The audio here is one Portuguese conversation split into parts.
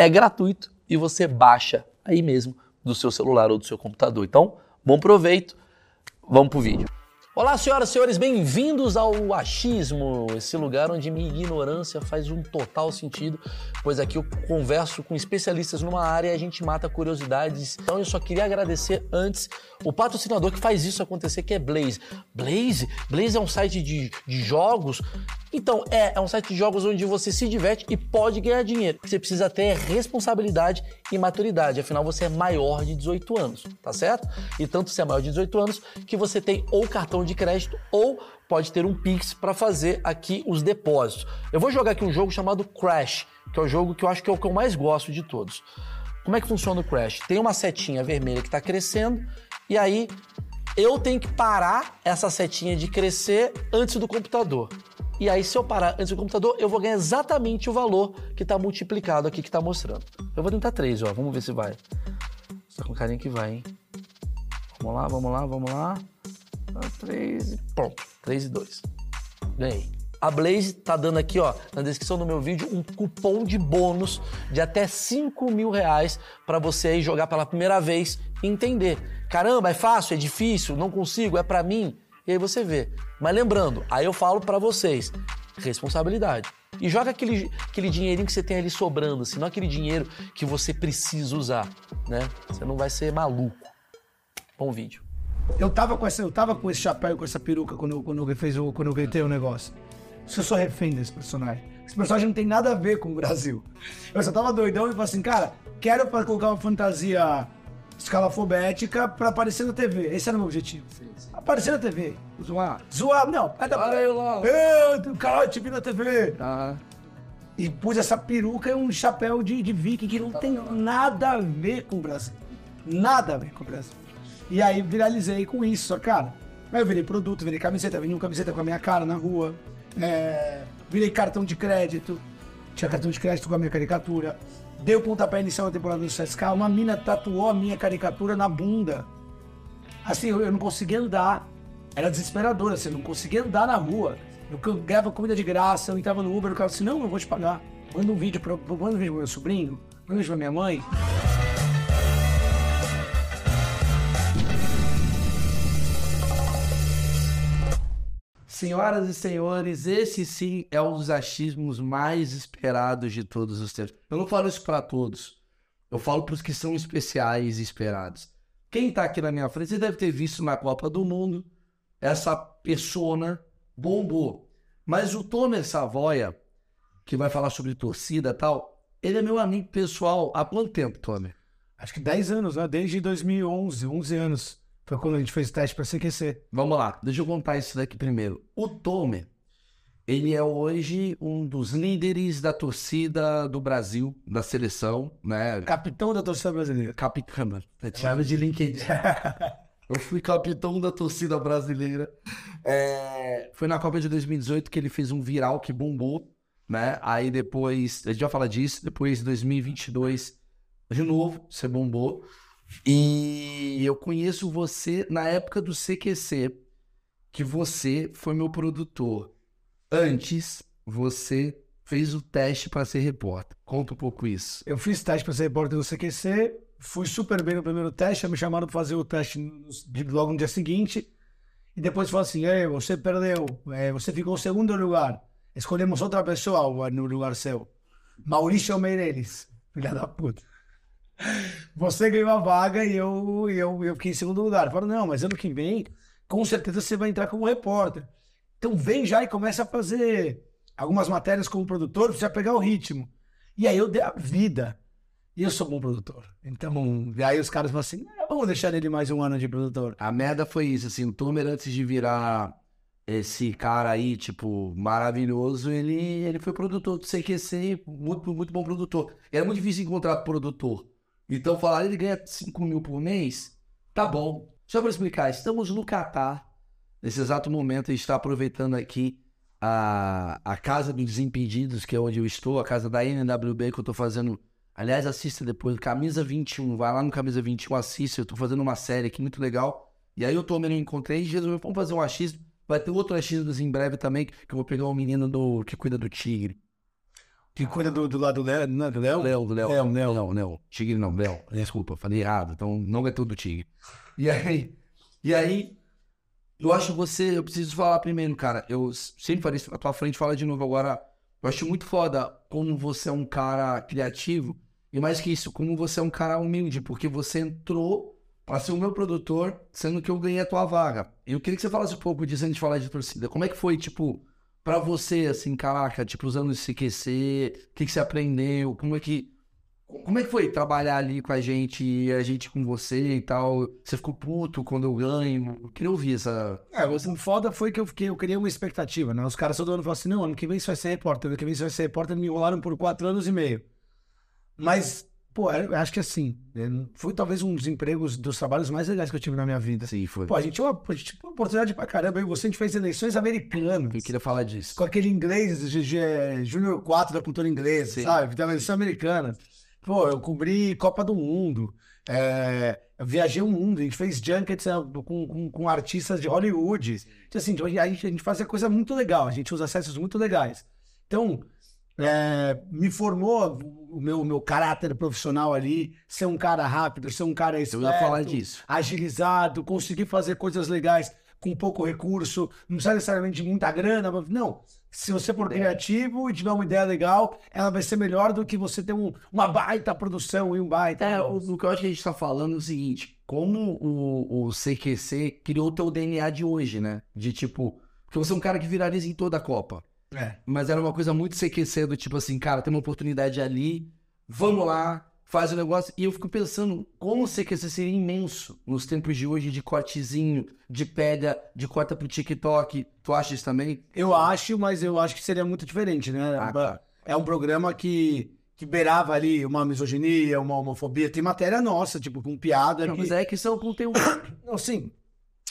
é gratuito e você baixa aí mesmo do seu celular ou do seu computador. Então, bom proveito, vamos pro vídeo. Olá, senhoras e senhores, bem-vindos ao Achismo, esse lugar onde minha ignorância faz um total sentido, pois aqui eu converso com especialistas numa área e a gente mata curiosidades. Então eu só queria agradecer antes o patrocinador que faz isso acontecer, que é Blaze. Blaze? Blaze é um site de, de jogos então, é, é um site de jogos onde você se diverte e pode ganhar dinheiro. Você precisa ter responsabilidade e maturidade, afinal você é maior de 18 anos, tá certo? E tanto você é maior de 18 anos que você tem ou cartão de crédito ou pode ter um Pix para fazer aqui os depósitos. Eu vou jogar aqui um jogo chamado Crash, que é o jogo que eu acho que é o que eu mais gosto de todos. Como é que funciona o Crash? Tem uma setinha vermelha que está crescendo e aí eu tenho que parar essa setinha de crescer antes do computador. E aí, se eu parar antes do computador, eu vou ganhar exatamente o valor que está multiplicado aqui, que está mostrando. Eu vou tentar 3, ó. Vamos ver se vai. Tá com carinha que vai, hein? Vamos lá, vamos lá, vamos lá. 3 e pronto. 3 e 2. Ganhei. A Blaze tá dando aqui, ó, na descrição do meu vídeo, um cupom de bônus de até 5 mil reais para você aí jogar pela primeira vez e entender. Caramba, é fácil, é difícil, não consigo, é para mim. E aí você vê. Mas lembrando, aí eu falo para vocês, responsabilidade. E joga aquele, aquele dinheirinho que você tem ali sobrando, assim, não aquele dinheiro que você precisa usar, né? Você não vai ser maluco. Bom vídeo. Eu tava com, essa, eu tava com esse chapéu, com essa peruca quando, eu, quando, eu, fez o, quando eu vetei o negócio. Eu sou refém desse personagem. Esse personagem não tem nada a ver com o Brasil. Eu só tava doidão e falei assim, cara, quero colocar uma fantasia escalafobética pra aparecer na TV. Esse era o meu objetivo. Aparecer na TV. Zoar. Zoar, não. É da... Olha eu lá. o caralho, te vi na TV. Tá. E pus essa peruca e um chapéu de, de viking que não tem nada a ver com o Brasil. Nada a ver com o Brasil. E aí viralizei com isso, cara. Aí eu virei produto, virei camiseta, vendi uma camiseta com a minha cara na rua. É, virei cartão de crédito. Tinha cartão de crédito com a minha caricatura. Deu o pontapé inicial da temporada do CSK, uma mina tatuou a minha caricatura na bunda. Assim, eu, eu não conseguia andar. Era desesperador, assim, eu não conseguia andar na rua. Eu ganhava comida de graça, eu entrava no Uber, o cara assim, não, eu vou te pagar. Manda um vídeo para manda um vídeo pro meu sobrinho, manda um vídeo pra minha mãe. Senhoras e senhores, esse sim é um dos achismos mais esperados de todos os tempos. Eu não falo isso para todos. Eu falo para os que são especiais e esperados. Quem tá aqui na minha frente, você deve ter visto na Copa do Mundo. Essa persona bombou. Mas o Tomer Savoia, que vai falar sobre torcida e tal, ele é meu amigo pessoal há quanto tempo, Tomer? Acho que 10 anos, né? Desde 2011, 11 anos. Foi quando a gente fez o teste para CQC. Vamos lá, deixa eu contar isso daqui primeiro. O Tomer, ele é hoje um dos líderes da torcida do Brasil, da seleção, né? Capitão da torcida brasileira. Capitão, chave de LinkedIn. eu fui capitão da torcida brasileira. É... Foi na Copa de 2018 que ele fez um viral que bombou, né? Aí depois, a gente vai falar disso, depois 2022, de novo, você bombou. E eu conheço você na época do CQC, que você foi meu produtor. Antes, você fez o teste para ser repórter. Conta um pouco isso. Eu fiz teste para ser repórter do CQC, fui super bem no primeiro teste, me chamaram para fazer o teste logo no dia seguinte. E depois falou assim: Ei, você perdeu, é, você ficou em segundo lugar. Escolhemos outra pessoa no lugar seu. Maurício Meirelles, filha da puta. Você ganhou a vaga e eu, eu, eu fiquei em segundo lugar. Eu falo, não, mas ano que vem, com certeza você vai entrar como repórter. Então vem já e começa a fazer algumas matérias como produtor, já pegar o ritmo. E aí eu dei a vida. E eu sou bom produtor. Então, aí os caras falam assim, "Ah, vamos deixar ele mais um ano de produtor. A merda foi isso, assim, o Tomer antes de virar esse cara aí, tipo, maravilhoso, ele, ele foi produtor do CQC, muito, muito bom produtor. Era muito difícil encontrar produtor. Então falar, ele ganha 5 mil por mês, tá bom. Só para explicar, estamos no Catar, nesse exato momento, a gente está aproveitando aqui a, a Casa dos Desimpedidos, que é onde eu estou, a casa da NWB, que eu tô fazendo. Aliás, assista depois, Camisa 21, vai lá no Camisa 21, assista, eu tô fazendo uma série aqui muito legal. E aí o Tomer eu encontrei e resolveu, vamos fazer um achismo. Vai ter outro achismo em breve também, que eu vou pegar um menino do, que cuida do tigre. Que cuida do, do lado do Léo, não é do Léo? Léo, do Léo. Léo, Léo. Não, não. Tigre não, Léo. Desculpa, falei errado. Então não é tudo tigre. E aí, e aí, eu acho você, eu preciso falar primeiro, cara. Eu sempre falei isso à tua frente, fala de novo agora. Eu acho muito foda como você é um cara criativo. E mais que isso, como você é um cara humilde, porque você entrou pra ser o meu produtor, sendo que eu ganhei a tua vaga. E eu queria que você falasse um pouco disso antes de falar de torcida. Como é que foi, tipo, pra você, assim, caraca, tipo, usando esse CQC, o que, que você aprendeu? Como é que. Como é que foi trabalhar ali com a gente e a gente com você e tal? Você ficou puto quando eu ganho? Eu queria ouvir essa. É, o foda foi que eu fiquei, eu criei uma expectativa, né? Os caras todo ano falam assim, não, ano que vem você vai ser repórter, ano que vem você vai ser repórter, me enrolaram por quatro anos e meio. Mas, pô, eu acho que assim, né, foi talvez um dos empregos, dos trabalhos mais legais que eu tive na minha vida. Sim, foi. Pô, a gente tinha uma, gente tinha uma oportunidade pra caramba, eu e você, a gente fez eleições americanas. Eu queria falar disso. Com aquele inglês, GG Júnior 4 da cultura inglesa, Sim. sabe? Da eleição americana. Pô, eu cobri Copa do Mundo. é, eu viajei o mundo, a gente fez junkets é, com, com, com artistas de Hollywood. Então, assim, a gente, a gente fazia coisa muito legal, a gente usa acessos muito legais. Então, é, me formou o meu, meu caráter profissional ali, ser um cara rápido, ser um cara Eu esperto, ia falar disso. agilizado, conseguir fazer coisas legais com pouco recurso, não precisa necessariamente de muita grana, mas não. Se você for criativo e tiver uma ideia legal, ela vai ser melhor do que você ter um- uma baita produção e um baita. É, o, o que eu acho que a gente tá falando é o seguinte: como o, o CQC criou o teu DNA de hoje, né? De tipo, porque você é um cara que viraliza em toda a Copa. É. Mas era uma coisa muito CQC do tipo assim, cara, tem uma oportunidade ali, vamos lá, faz o negócio. E eu fico pensando como o CQC seria imenso nos tempos de hoje de cortezinho, de pega, de corta pro TikTok. Tu acha isso também? Eu acho, mas eu acho que seria muito diferente, né? Ah. É um programa que, que beirava ali uma misoginia, uma homofobia. Tem matéria nossa, tipo, com piada. Não, que- mas é que são conteúdo. Não, sim.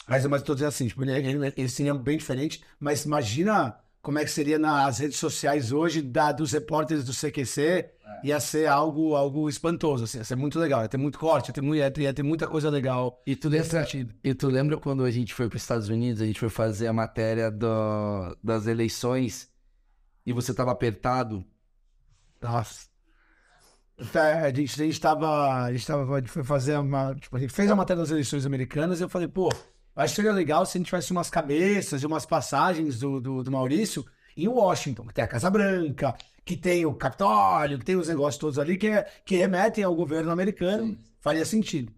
Mas, mas eu tô dizendo assim, tipo, ele, ele, ele seria bem diferente, mas imagina como é que seria nas redes sociais hoje da, dos repórteres do CQC. Ia ser algo, algo espantoso, assim, ia ser muito legal, ia ter muito corte, ia ter, ia ter, ia ter muita coisa legal. E tu lembra, e tu lembra quando a gente foi para os Estados Unidos, a gente foi fazer a matéria do- das eleições e você tava apertado? Nossa. Tá, A gente, a gente tava. A gente tava. A gente foi fazer uma. Tipo, a gente fez a matéria das eleições americanas e eu falei, pô, acho que seria legal se a gente tivesse umas cabeças e umas passagens do, do, do Maurício em Washington, que tem a Casa Branca, que tem o Capitólio, que tem os negócios todos ali que, é- que remetem ao governo americano. Faria sentido.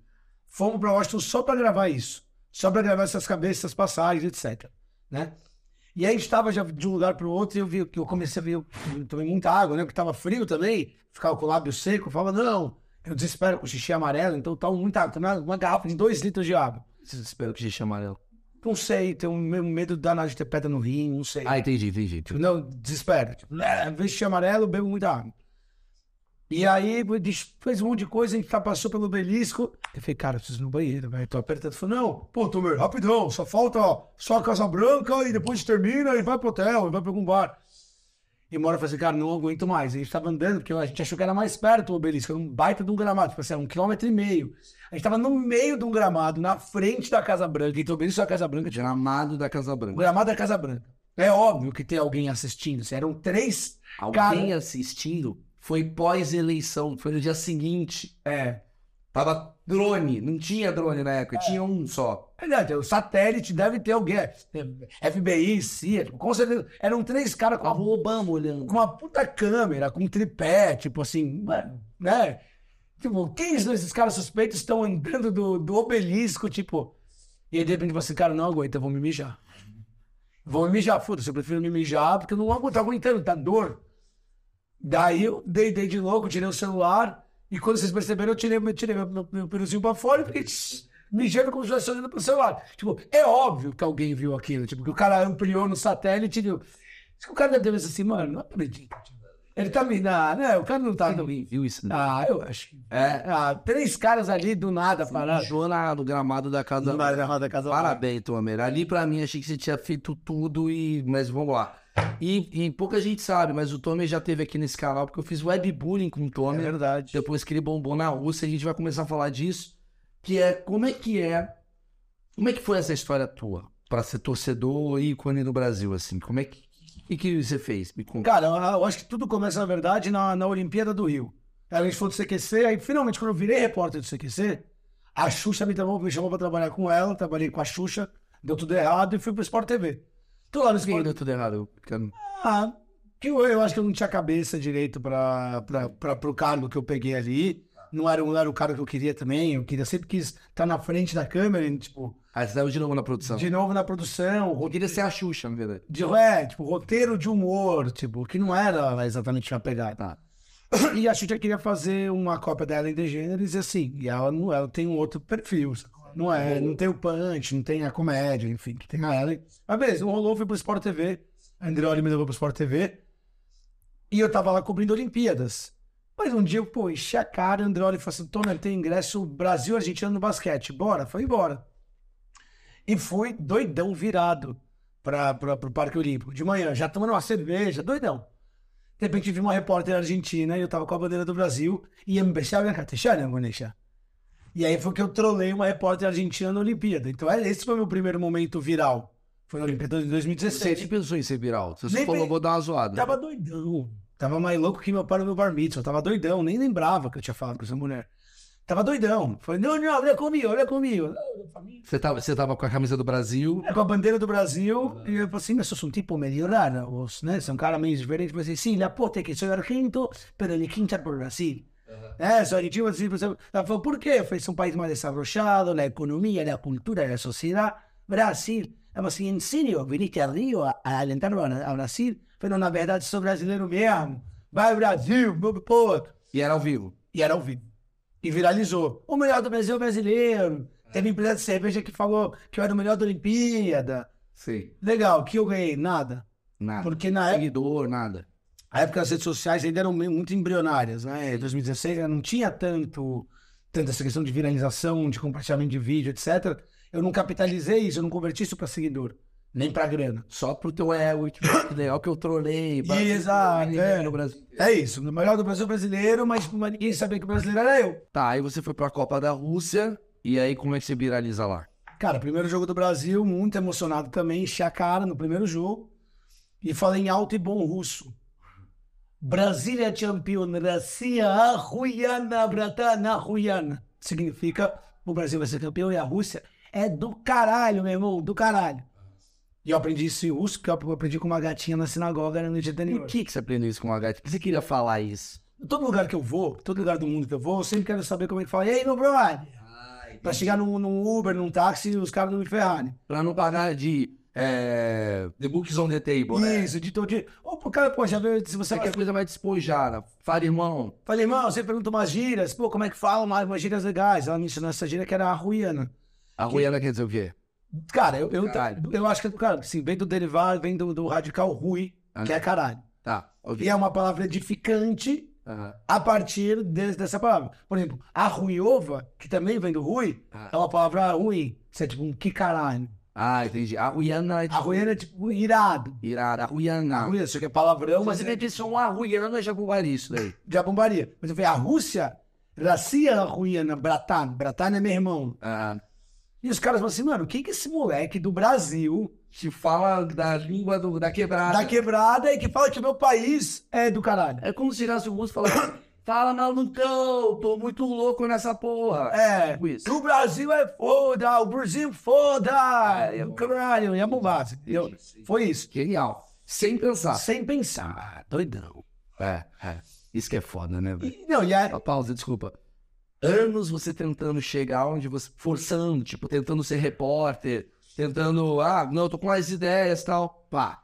Fomos para Washington só para gravar isso. Só para gravar essas cabeças, essas passagens, etc. Né? E aí a gente estava já de um lugar para o outro e eu vi que eu comecei a ver, eu tomei muita água, né? Porque tava frio também, ficava com o lábio seco. Eu falava, não, eu desespero com xixi amarelo, então tomo muita água. Uma garrafa de dois litros de água. Espero que xixi amarelo. Não sei, tenho um me- medo danado de ter pedra no rim, não sei. Ah, entendi, entendi. Tipo, não, desespero. Tipo, né, xixi amarelo, bebo muita água. E aí, fez um monte de coisa, a gente passou pelo belisco. Eu falei, cara, eu preciso ir no banheiro, velho. Tô apertando. Falou, não, pô, Tomer, rapidão, só falta ó, só a Casa Branca e depois termina e vai pro hotel, e vai pra algum bar. E eu falei assim, cara, não aguento mais. A gente tava andando, porque a gente achou que era mais perto o obelisco, era um baita de um gramado, tipo assim, um quilômetro e meio. A gente tava no meio de um gramado, na frente da Casa Branca, então o obelisco da Casa Branca tinha Gramado da Casa Branca. gramado da Casa Branca. É óbvio que tem alguém assistindo. assim, eram três. Alguém Cara- assistindo foi pós-eleição, foi no dia seguinte. É. Tava drone, não tinha drone na época, tinha um só. Verdade, o satélite deve ter alguém. é, FBI, CIA, com certeza. Eram três caras com o Obama olhando. com uma puta câmera, com tripé, tipo assim, mano, né? Tipo, quem são esses caras suspeitos estão andando do, do obelisco, tipo. E aí de repente você, cara, não aguenta, vou me mijar. Vou me mijar, foda-se, eu prefiro me mijar porque eu não aguento, tô aguentando, tá dor. Daí eu deitei de louco, tirei o celular, e quando vocês perceberam, eu tirei, eu tirei meu, meu, meu peruzinho pra fora e fiquei tss, mijando como se estivesse olhando pro celular. Tipo, é óbvio que alguém viu aquilo, tipo, que o cara ampliou no satélite que o cara deve ter assim, mano, não acredito. Ele tá me. Não, não, o cara não tá. Alguém viu isso? né? Ah, eu acho. que- É. Ah, três caras ali do nada parados. Mijou na, no gramado da casa. Na gramado da casa. Parabéns, Tomer. Ali pra mim achei que você tinha feito tudo e. Mas vamos lá. E, e pouca gente sabe, mas o Tomer já teve aqui nesse canal porque eu fiz webbullying com o É Tomer. verdade. depois que ele bombou na Rússia, a gente vai começar a falar disso. Que é como é que é. Como é que foi essa história tua? Pra ser torcedor e ícone no Brasil, assim. Como é que. O que, que você fez? Me conta. Cara, eu- acho que tudo começa, na verdade, na, na Olimpíada do Rio. Aí a gente foi do CQC, aí finalmente, quando eu virei repórter do CQC, a Xuxa me, chamou, me chamou pra trabalhar com ela, trabalhei com a Xuxa, deu tudo errado e fui pro Sport TV. Tô lá no Sport deu tudo errado? Ah, que eu, eu acho que eu não tinha cabeça direito para o cargo que eu peguei ali. Não era, não era o cargo que eu queria também. Eu queria sempre quis estar na frente da câmera, e, tipo, Ah, você saiu de novo na produção. de novo na produção, Eu queria ser a Xuxa, na verdade. de, é, tipo, roteiro de humor, tipo, que não era exatamente uma pegada. Tá. E a Xuxa queria fazer uma cópia da Ellen DeGeneres e assim, e ela não ela tem um outro perfil, não é, não tem o punch, não tem a comédia, enfim, que tem a Ellen. Mas beleza, não rolou, fui pro Sport TV, a Andreoli me levou pro Sport TV, e eu tava lá cobrindo Olimpíadas. Mas um dia eu, pô, enchi a cara, a Andreoli falou assim, Tony, tem ingresso Brasil Argentina no basquete, bora? Foi embora. E fui doidão virado para o Parque Olímpico, de manhã, já tomando uma cerveja, doidão. De repente vi uma repórter argentina e eu tava com a bandeira do Brasil e empezava a catechar, né, Bonecha? E aí foi que eu trolei uma repórter argentina na Olimpíada. Então é- esse foi o meu primeiro momento viral. Foi na Olimpíada de Você 2016. nem pensou em ser viral. Você Nem falou, vou dar uma zoada. Tava doidão. Tava mais louco que meu pai no meu bar mitzvah. Tava doidão. Nem lembrava que eu tinha falado com essa mulher. Tava doidão. Falei, não, não, olha comigo, olha comigo. Você tava, você tava com a camisa do Brasil. É, com a bandeira do Brasil, e eu falei assim, mas sos um tipo medio raro, né? Você é um cara meio diferente. Eu falei assim, sim, posta é que sou argento, pero ele hincha por Brasil. É, sou argentino, assim, por exemplo. Ela falou, por quê? Eu falei, é um país mais desarrollado, a economia, a cultura, a sociedade. Brasil. Ela assim, em sério, viniste a Rio a, a alentar a, a Brasil? Eu falei, na verdade, sou brasileiro mesmo. Vai, Brasil, meu povo. E era ao vivo. E era ao vivo. E viralizou. O melhor do Brasil é o brasileiro. Teve empresa de cerveja que falou que eu era o melhor da Olimpíada. Sim. Legal, que eu ganhei? Nada. Nada. Porque na época, Seguidor, nada. a época as redes sociais ainda eram muito embrionárias, né? Em 2016 não tinha tanto, tanto essa questão de viralização, de compartilhamento de vídeo, etc eu não capitalizei isso, eu não converti isso para seguidor. Nem pra grana. Só pro teu é o que eu trolei. Exato, é. No Brasil. É isso. No melhor do Brasil brasileiro, mas, ninguém sabia que o brasileiro era eu. Tá, aí você foi pra Copa da Rússia. E aí, como é que você viraliza lá? Cara, primeiro jogo do Brasil, muito emocionado também. Enchi a cara no primeiro jogo. E falei em alto e bom russo. Brasília campeão, Rússia, Ruiana, Bratana, Ruiana. Significa o Brasil vai ser campeão e a Rússia é do caralho, meu irmão, do caralho. E eu aprendi isso em russo, que eu aprendi com uma gatinha na sinagoga no dia Por anterior. que, que você aprendeu isso com a gata? Por que você queria falar isso? Todo lugar que eu vou, todo lugar do mundo que eu vou, eu sempre quero saber como é que fala. E aí, meu brother? Pra chegar num, num Uber, num táxi, os caras não me ferrarem. Pra não pagar de é, The Books on the Table, né? Isso, de todo dia. Ô, pro cara, pô, já viu, se você Você quer coisa mais despojada. Fala, irmão. Falei, irmão, você pergunta umas gírias, pô, como é que fala umas, umas gírias legais? Ela me ensinou essa gíria que era a ruiana. A Ruiana quer dizer o quê? Cara, eu, eu, eu acho que, cara, assim, vem do derivado, vem do, do radical rui, Ah, que é caralho. Tá, ok. E é uma palavra edificante a partir de- dessa palavra. Por exemplo, a ruiova, que também vem do rui, Ah. é uma palavra ruim. Isso é tipo um que caralho. Ah, entendi. A Ruiana é A tipo... ruiana é tipo irado. Irada. A Ruiana. A ruiana, isso aqui é palavrão, Mas mas você é que uma Ruiana já bugaria isso daí. de bombaria. Mas eu falei, a Rússia, Russia ruiana, Bratan. Bratan é meu irmão. Ah, E os caras falam assim, mano, o que que esse moleque do Brasil, te fala da língua do, da quebrada. da quebrada, e que fala que o meu país é do caralho? É como se chegasse o russo e falasse, fala malucão, tô muito louco nessa porra. É, Tipo isso. o Brasil é foda, o Brasil foda, é o caralho, e a bombagem. Eu- Foi isso. Genial. Sem pensar. Sem pensar, doidão. É, é. Isso que é foda, né, velho? Não, e aí, Só Pausa, desculpa. Anos você tentando chegar onde você. forçando, tipo, tentando ser repórter, tentando. Ah, não, eu tô com mais ideias e tal. Pá.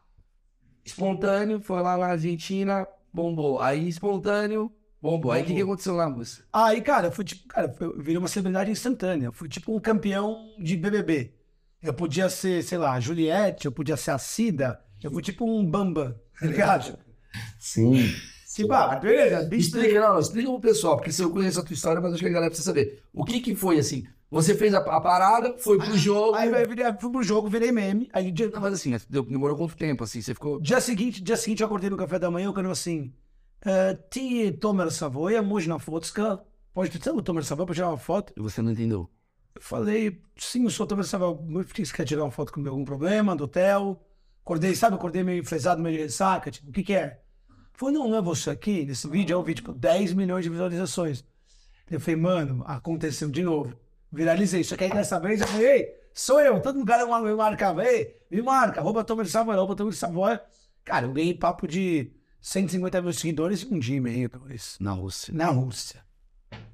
Espontâneo, foi lá na Argentina, bombou. Aí, espontâneo, bombou. Aí, o que, que aconteceu lá, moça? Aí, cara, eu fui tipo, cara, eu virei uma celebridade instantânea. Eu fui tipo um campeão de BBB. Eu podia ser, sei lá, a Juliette, eu podia ser a Cida, eu fui tipo um Bamba, tá ligado? Sim. Tipo, ah, beleza, bicho. Explica, não, explica pro pessoal, porque se eu conheço a tua história, mas acho que a galera precisa saber. O que que foi assim? Você fez a, a parada, foi pro jogo. Aí eu virei, fui pro jogo, virei meme. Aí dia, Não, mas assim, demorou quanto tempo, assim? Você ficou. dia seguinte, dia seguinte eu acordei no café da manhã, eu quero assim, eh, ti Tomer Savoia, možna fotska, pode ter o Tomer Savoia pra tirar uma foto? E você não entendeu. Eu falei, sim, eu sou Tomer Savoia, você quer tirar uma foto comigo, algum problema, do hotel? Acordei, sabe, acordei meio enfesado, meio de ressaca, tipo, o que que é? Falei, não, não é você aqui, nesse vídeo é um vídeo com 10 milhões de visualizações. Eu falei, mano, aconteceu de novo. Viralizei. Só que aí dessa vez eu falei, ei, sou eu. Todo mundo me marcava, ei, me marca, arroba Tomer Savoia, arroba Tomer Savoia. Cara, eu ganhei papo de 150 mil seguidores em um dia e meio, dois. Na Rússia. Na Rússia.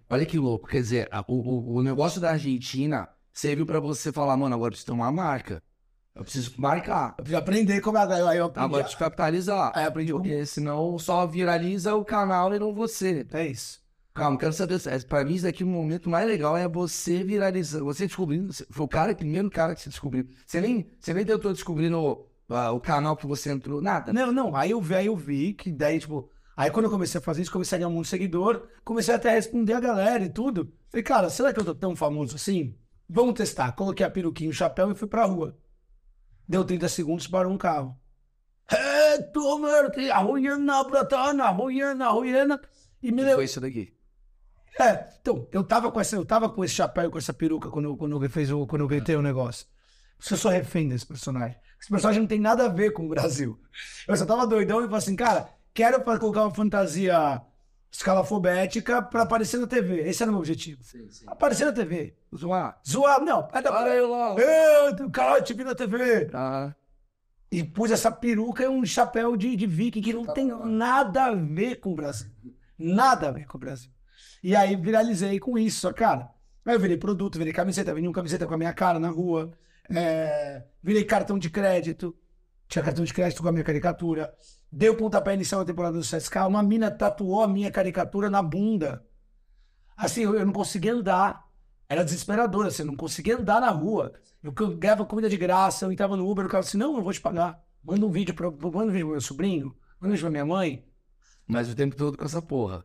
Olha que louco. Quer dizer, a- o, o, o negócio da Argentina serviu pra você falar, mano, agora eu preciso ter uma marca. Eu preciso marcar. Eu preciso aprender como é. Aí eu aprendi. Agora te capitalizar. Aí eu aprendi como. Porque senão só viraliza o canal e não você. É isso. Calma, quero saber. é, Pra mim, isso aqui, o momento mais legal é você viralizar. Você descobrindo. Foi o cara, o primeiro cara que você descobriu. Você nem, você nem tentou descobrir no, ah, o canal que você entrou, nada. Não, não. Aí eu vi, aí eu vi que daí, tipo. Aí quando eu comecei a fazer isso, comecei a ganhar muito seguidor, comecei até a responder a galera e tudo. Falei, cara, será que eu tô tão famoso assim? Vamos testar. Coloquei a peruquinha, o chapéu e fui pra rua. Deu 30 segundos, parou um carro. É. E me levou. foi isso daqui? É, então, eu tava com essa, eu tava com esse chapéu, com essa peruca quando, eu- quando eu fez o, quando eu gritei o negócio. Eu sou refém desse personagem. Esse personagem não tem nada a ver com o Brasil. Eu só tava doidão e falei assim, cara, quero colocar uma fantasia escalafobética pra aparecer na TV. Esse era o meu objetivo. Sim, sim. Aparecer na TV. Zoar. Zoar, não. É da... Aí lá. Eu, caralho, te vi na TV. Ah, E pus essa peruca e um chapéu de, de viking que não tem nada a ver com o Brasil. Nada a ver com o Brasil. E aí viralizei com isso, cara. Aí eu virei produto, virei camiseta, vendi uma camiseta com a minha cara na rua. é, virei cartão de crédito. Tinha cartão de crédito com a minha caricatura. Dei o pontapé inicial da temporada do CSK. Uma mina tatuou a minha caricatura na bunda. Assim, eu, não conseguia andar. Era desesperador, assim, eu não conseguia andar na rua. Eu ganhava comida de graça, eu entrava no Uber, o cara assim, não, eu vou te pagar. Manda um vídeo para manda um vídeo pro meu sobrinho, manda um vídeo pra minha mãe. mas o tempo todo com essa porra.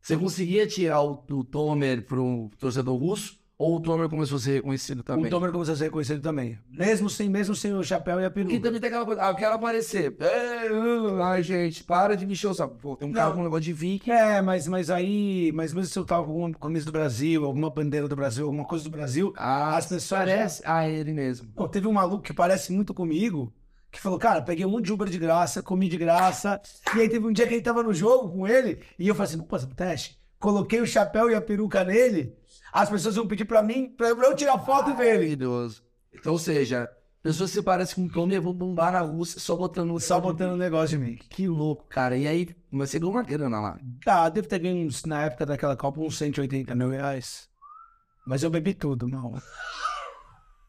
Você conseguia tirar o, o Tomer pro torcedor russo? Ou o Tomer começou a ser reconhecido também? O Tomer começou a ser reconhecido também. Mesmo sem, mesmo sem o chapéu e a peruca. também tem aquela coisa, ah, eu quero aparecer. É, uh, ai, gente, para de me encher o saco. Pô, tem um cara Não. com um negócio de viking. É, mas, mas aí, mas mesmo se eu tava com alguma camisa do Brasil, alguma bandeira do Brasil, alguma coisa do Brasil, Ah, as pessoas parece. Ah, ele mesmo. Pô, teve um maluco que parece muito comigo, que falou, cara, peguei um monte de Uber de graça, comi de graça. E aí teve um dia que ele tava no jogo com ele, e eu falei assim, um teste. Coloquei o chapéu e a peruca nele, as pessoas vão pedir pra mim, pra eu tirar foto dele. Maravilhoso. Então, ou seja, pessoas se parecem com o Tomer vão bombar na Rússia só botando... Só botando um negócio de mim. Que louco, cara. E aí, você ganhou uma grana lá. Tá, devo ter ganho, uns, na época daquela Copa, uns 180 mil reais. Mas eu bebi tudo, não.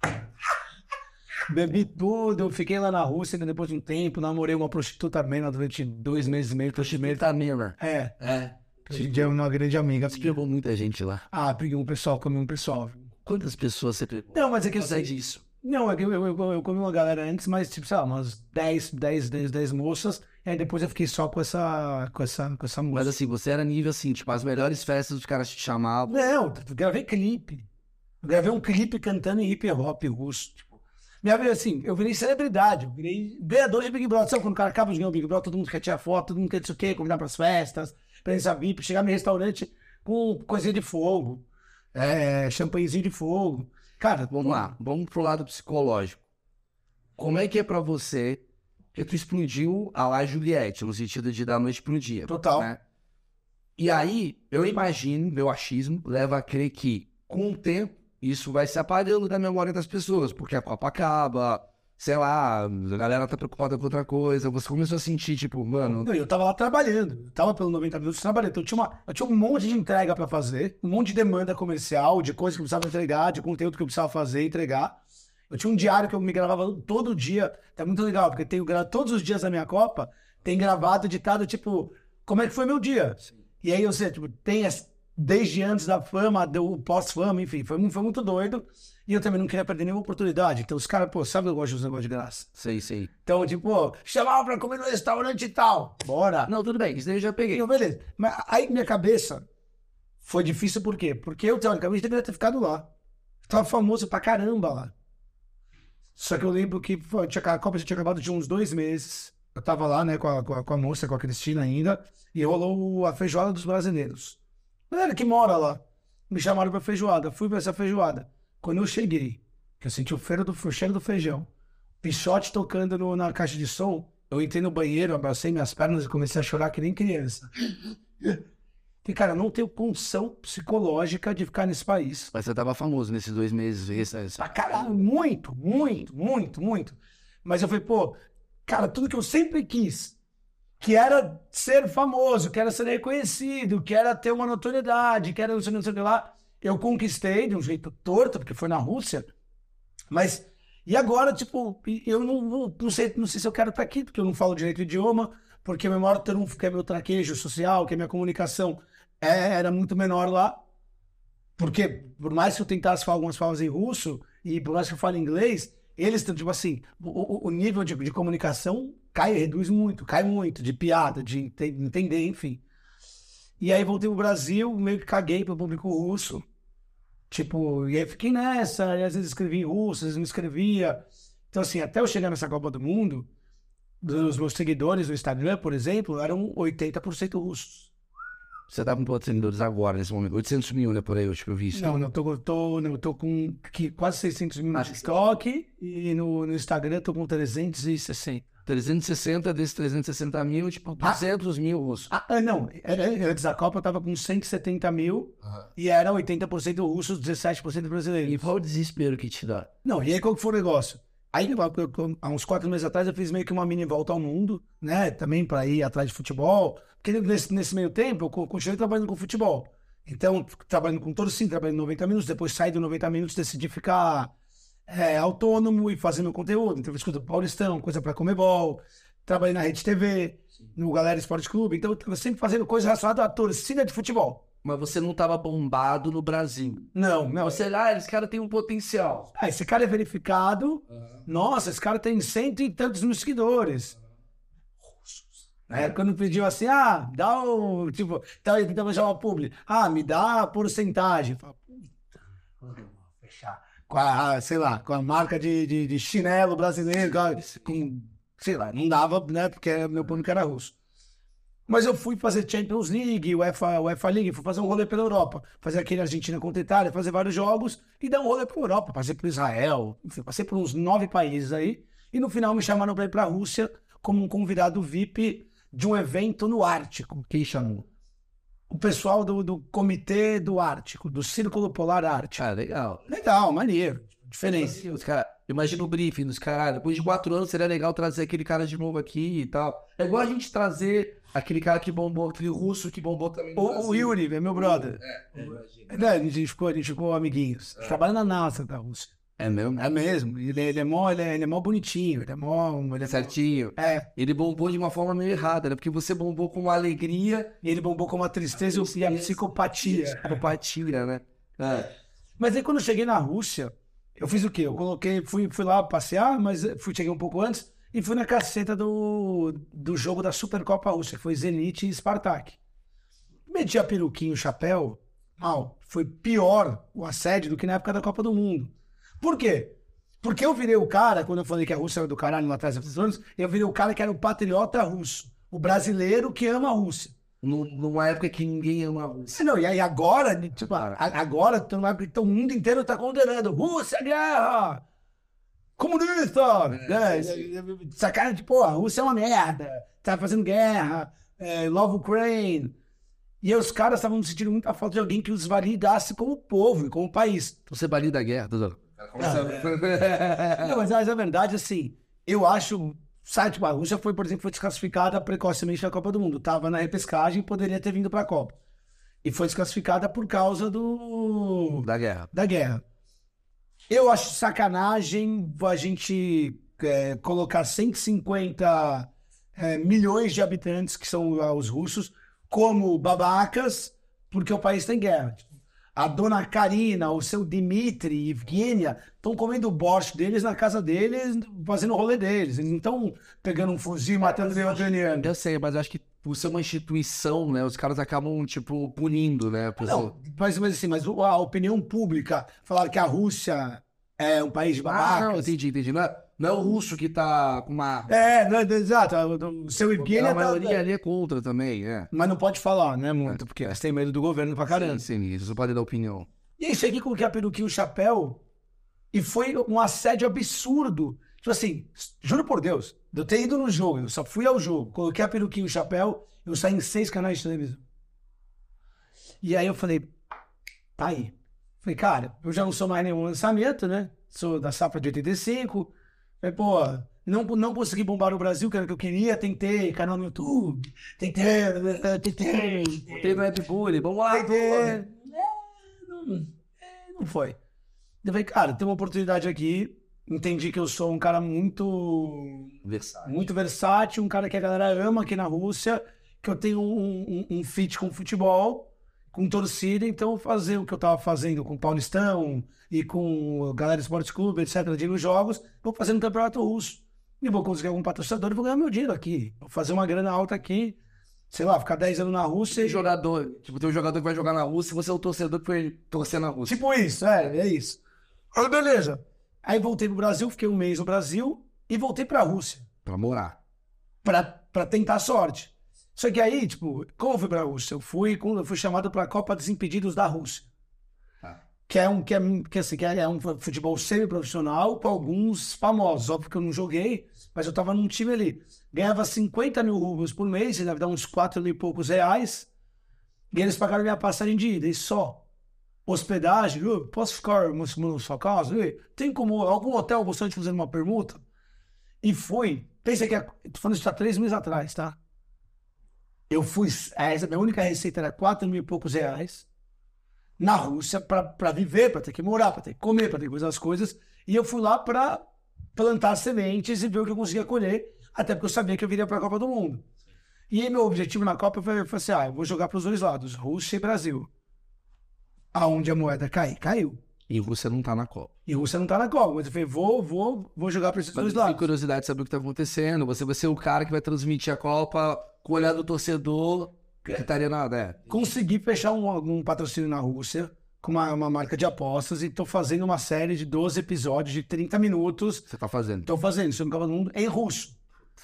Bebi tudo, fiquei lá na Rússia, ainda depois de um tempo, namorei uma prostituta armênia durante dois meses e meio, prostituta Tá mesmo. É, É. é uma grande amiga. Você pegou muita gente lá. Ah, peguei um pessoal, comi um pessoal. Quantas pessoas você pegou? Não, mas é que Sei assim, disso. não, é que eu, eu, eu, eu comi uma galera antes, mas tipo, sei lá, umas 10, 10, 10, 10 moças, e aí depois eu fiquei só com essa, com essa, com essa Mas moça. assim, você era nível assim, tipo, as melhores festas os caras te chamavam. Não, eu gravei clipe. Eu gravei um clipe cantando em hip hop russo. Tipo, minha vida, assim, eu virei celebridade, eu virei ganhador de Big Brother. Sabe quando o cara acaba de ganhar o Big Brother, todo mundo quer tirar foto, todo mundo quer sei o quê, convidar pras festas, presença VIP, chegar no restaurante com coisinha de fogo, é, champanhezinho de fogo. Cara, Vamos lá, vamos pro lado psicológico. Como é que é pra você que tu explodiu a lá Juliette, no sentido de da noite pro dia? Total. né? E aí, eu imagino, meu achismo leva a crer que, com o tempo, isso vai se apagando da memória das pessoas, porque a Copa acaba, sei lá, a galera tá preocupada com outra coisa. Você começou a sentir, tipo, mano, Não, eu tava lá trabalhando. Eu tava pelo 90 minutos trabalhando. Então eu tinha, uma, eu tinha um monte de entrega pra fazer, um monte de demanda comercial, de coisa que eu precisava entregar, de conteúdo que eu precisava fazer e entregar. Eu tinha um diário que eu me gravava todo dia. Tá muito legal, porque tenho gravado todos os dias da minha Copa, tem gravado, editado, tipo, como é que foi meu dia. E aí, eu sei, tipo, tem as- desde antes da fama, do pós-fama, enfim, foi, foi muito doido. E eu também não queria perder nenhuma oportunidade. Então os caras, pô, sabe que eu gosto dos negócios de graça. sei, sei. Então, tipo, pô, chamava pra comer no restaurante e tal. Bora. Não, tudo bem, isso daí eu já peguei. Então, beleza. Mas aí minha cabeça foi difícil por quê? Porque eu, teoricamente, deveria ter ficado lá. Tava famoso pra caramba lá. Só que eu lembro que pô, tinha, a Copa já tinha acabado de uns dois meses. Eu tava lá, né, com a, com a, com a moça, com a Cristina ainda, e rolou a feijoada dos brasileiros. Galera que mora lá. Me chamaram pra feijoada. Fui pra essa feijoada. Quando eu cheguei, que eu senti o cheiro do, o cheiro do feijão, pichote tocando no- na caixa de som, eu entrei no banheiro, abracei minhas pernas e comecei a chorar que nem criança. E, cara, não tenho condição psicológica de ficar nesse país. Mas você tava famoso nesses dois meses. Esse... Pra caralho, muito, muito, muito, muito. Mas eu falei, pô, cara, tudo que eu sempre quis, que era ser famoso, que era ser reconhecido, que era ter uma notoriedade, que era não sei o que lá, eu conquistei de um jeito torto, porque foi na Rússia. Mas, e agora, tipo, eu não, não, sei, não sei se eu quero estar aqui, porque eu não falo direito o idioma, porque meu maior trunfo, que é meu traquejo social, que é minha comunicação, é- era muito menor lá. Porque, por mais que eu tentasse falar algumas falas em russo, e por mais que eu fale inglês, eles, tipo assim, o, o- nível de, de comunicação cai, reduz muito, cai muito, de piada, de ente- entender, enfim. E aí voltei pro Brasil, meio que caguei pro público russo. Tipo, e aí fiquei nessa, e às vezes escrevia em russo, às vezes não escrevia. Então, assim, até eu chegar nessa Copa do Mundo, dos meus seguidores no Instagram, por exemplo, eram 80% russos. Você tá com quantos seguidores agora, nesse momento? 800 mil, né, por aí, eu acho que eu vi isso. Não, não, tô, tô, não, tô com quase 600 mil no TikTok e no, no Instagram tô com 360. 360 desses 360 mil, tipo, 200 mil russos. Ah, ah, não, era, antes da Copa eu tava com 170 mil e era 80% russos, 17% E brasileiros. qual o desespero que te dá? Não, e aí qual que foi o negócio? Aí, há uns quatro meses atrás, eu fiz meio que uma mini volta ao mundo, né? Também para ir atrás de futebol. Porque nesse, nesse meio tempo, eu co- continuei trabalhando com futebol. Então, trabalhando com torcida, trabalhando 90 minutos. Depois saí do 90 minutos, decidi ficar é, autônomo e fazer meu conteúdo. Então, eu escuto Paulistão, coisa para Comebol. Trabalhei na Rede TV, no Galera Esporte Clube. Então, eu tava sempre fazendo coisa relacionada à torcida de futebol. Mas você não tava bombado no Brasil. Não, não. Você, ah, esse cara tem um potencial. Ah, esse cara é verificado. Nossa, esse cara tem cento e tantos mil seguidores. É, quando pediu assim, ah, dá o. Tipo, tá, ele tentava chamar o publi. Ah, me dá a porcentagem. Fala, puta, vou fechar. Com a, sei lá, com a marca de, de, de chinelo brasileiro, com, sei lá, não dava, né? Porque meu público era russo. Mas eu fui fazer Champions League, UEFA, UEFA League, fui fazer um rolê pela Europa, fazer aquele Argentina contra Itália, fazer vários jogos e dar um rolê pela Europa. Passei por Israel, enfim, passei por uns nove países aí. E no final me chamaram para ir para a Rússia como um convidado VIP de um evento no Ártico. Quem chamou? O pessoal do, do Comitê do Ártico, do Círculo Polar Ártico. Ah, legal. Legal, maneiro, diferença. Os cara, imagina o briefing dos caras. Depois de quatro anos seria legal trazer aquele cara de novo aqui e tal. É igual a gente trazer aquele cara que bombou, aquele russo que bombou também. O, o Yuri, é meu brother. É, a, gente ficou, a gente ficou amiguinhos. Trabalha na NASA da Rússia. É mesmo? É mesmo. Ele, ele, é mó, ele, é, ele é mó bonitinho. Ele é mó. Ele é, Certinho. é. Ele bombou de uma forma meio errada, né? Porque você bombou com uma alegria E ele bombou com uma tristeza e a psicopatia. psicopatia, né? É. Mas aí quando eu cheguei na Rússia, eu fiz o quê? Eu coloquei, fui, fui lá passear, mas fui, cheguei um pouco antes e fui na caceta do, do jogo da Supercopa Rússia, que foi Zenit e Spartak. Meti a peruquinha, o chapéu, mal. Foi pior o assédio do que na época da Copa do Mundo. Por quê? Porque eu virei o cara, quando eu falei que a Rússia era do caralho lá atrás dos anos, eu virei o cara que era o patriota russo. O brasileiro que ama a Rússia. Nu- Numa época que ninguém ama a Rússia. Não, e aí agora, tipo, agora época que o mundo inteiro tá condenando. Rússia, guerra! Comunista! Essa cara de, pô, a Rússia é uma merda, tá fazendo guerra, é, love Ukraine. E aí os caras estavam sentindo muita falta de alguém que os validasse como povo e como país. Você valida a guerra, Dudu? Não, mas, mas a verdade, assim, eu acho. Sabe, tipo, a Rússia foi, por exemplo, foi desclassificada precocemente da Copa do Mundo. Tava na repescagem e poderia ter vindo pra Copa. E foi desclassificada por causa do. Da guerra. da guerra. Eu acho sacanagem a gente é, colocar 150 é, milhões de habitantes, que são ah, os russos, como babacas, porque o país tem guerra. A dona Karina, o seu Dmitry, Evgenia, estão comendo o borscht deles na casa deles, fazendo o rolê deles. Eles não estão pegando um fuzil e matando o ucraniano. Eu sei, mas eu acho que por ser uma instituição, né? Os caras acabam, tipo, punindo, né? a pessoa. Não, mas, mas assim, mas a opinião pública falar que a Rússia é um país de Ah, não, entendi, entendi. Não é, não é o russo que tá com uma. É, não, exato. O seu a Evgenia tá, maioria ali é contra também, é. Mas não pode falar, né, muito? Porque eles têm medo do governo pra caramba. Sim, sim, isso pode dar opinião. E aí cheguei, coloquei a peruquinha e o chapéu e foi um assédio absurdo. Tipo assim, juro por Deus, eu ter ido no jogo, eu só fui ao jogo, coloquei a peruquinha e o chapéu, eu saí em seis canais de televisão. E aí eu falei, tá aí. Falei, cara, eu já não sou mais nenhum lançamento, né? Sou da safra de 85. Falei, pô, não, não consegui bombar o Brasil, que era o que eu queria, tentei, canal no YouTube, tentei, tentei, Teve web bullying, vamos lá. Tentei. É, não, é, não foi. Eu falei, cara, tem uma oportunidade aqui. Entendi que eu sou um cara muito Versátil. muito versátil, um cara que a galera ama aqui na Rússia, que eu tenho um, um, um fit com futebol, com torcida, então fazer o que eu tava fazendo com o Paulistão e com a galera do Esporte Clube, etc., de jogos, vou fazer no Campeonato Russo. E vou conseguir algum patrocinador e vou ganhar meu dinheiro aqui. Vou fazer uma grana alta aqui, sei lá, ficar 10 anos na Rússia e jogador, tipo, tem um jogador que vai jogar na Rússia e você é o torcedor que foi torcer na Rússia. Tipo isso, é, é isso. Aí, beleza. Aí voltei pro Brasil, fiquei um mês no Brasil e voltei pra Rússia Pra morar. pra, pra tentar sorte. Só que aí, tipo, como eu fui pra Rússia? Eu fui, eu fui chamado pra Copa dos Impedidos da Rússia. Tá. Que é um, que é, que, assim, que é um futebol semi-profissional com alguns famosos. Óbvio que eu não joguei, mas eu tava num time ali. Ganhava 50 mil rublos por mês, deve dar uns 4 mil e poucos reais. E eles pagaram minha passagem de ida, e só. Hospedagem, "Ô, posso ficar uma semana na sua casa? Ê, Tem como algum hotel você te fazendo uma permuta? E fui. Pensa que, é- tô falando isso há três meses atrás, tá? Eu fui, essa minha única receita era 4 mil e poucos reais na Rússia para viver, para ter que morar, para ter que comer, para ter que fazer as coisas. E eu fui lá para plantar sementes e ver o que eu conseguia colher, até porque eu sabia que eu viria para a Copa do Mundo. E aí meu objetivo na Copa foi, foi assim, ah, eu vou jogar para os dois lados, Rússia e Brasil. Aonde a moeda cair, caiu. E Rússia não tá na Copa. E Rússia não tá na Copa, mas eu falei, vou, vou, vou jogar para esses Mas dois lados. curiosidade de saber o que tá acontecendo. Você vai ser o cara que vai transmitir a Copa com o olhar do torcedor que estaria nada, é. consegui fechar um, um patrocínio na Rússia com uma, uma marca de apostas e tô fazendo uma série de 12 episódios de 30 minutos. Você tá fazendo. Tô fazendo no Copa do Mundo em russo.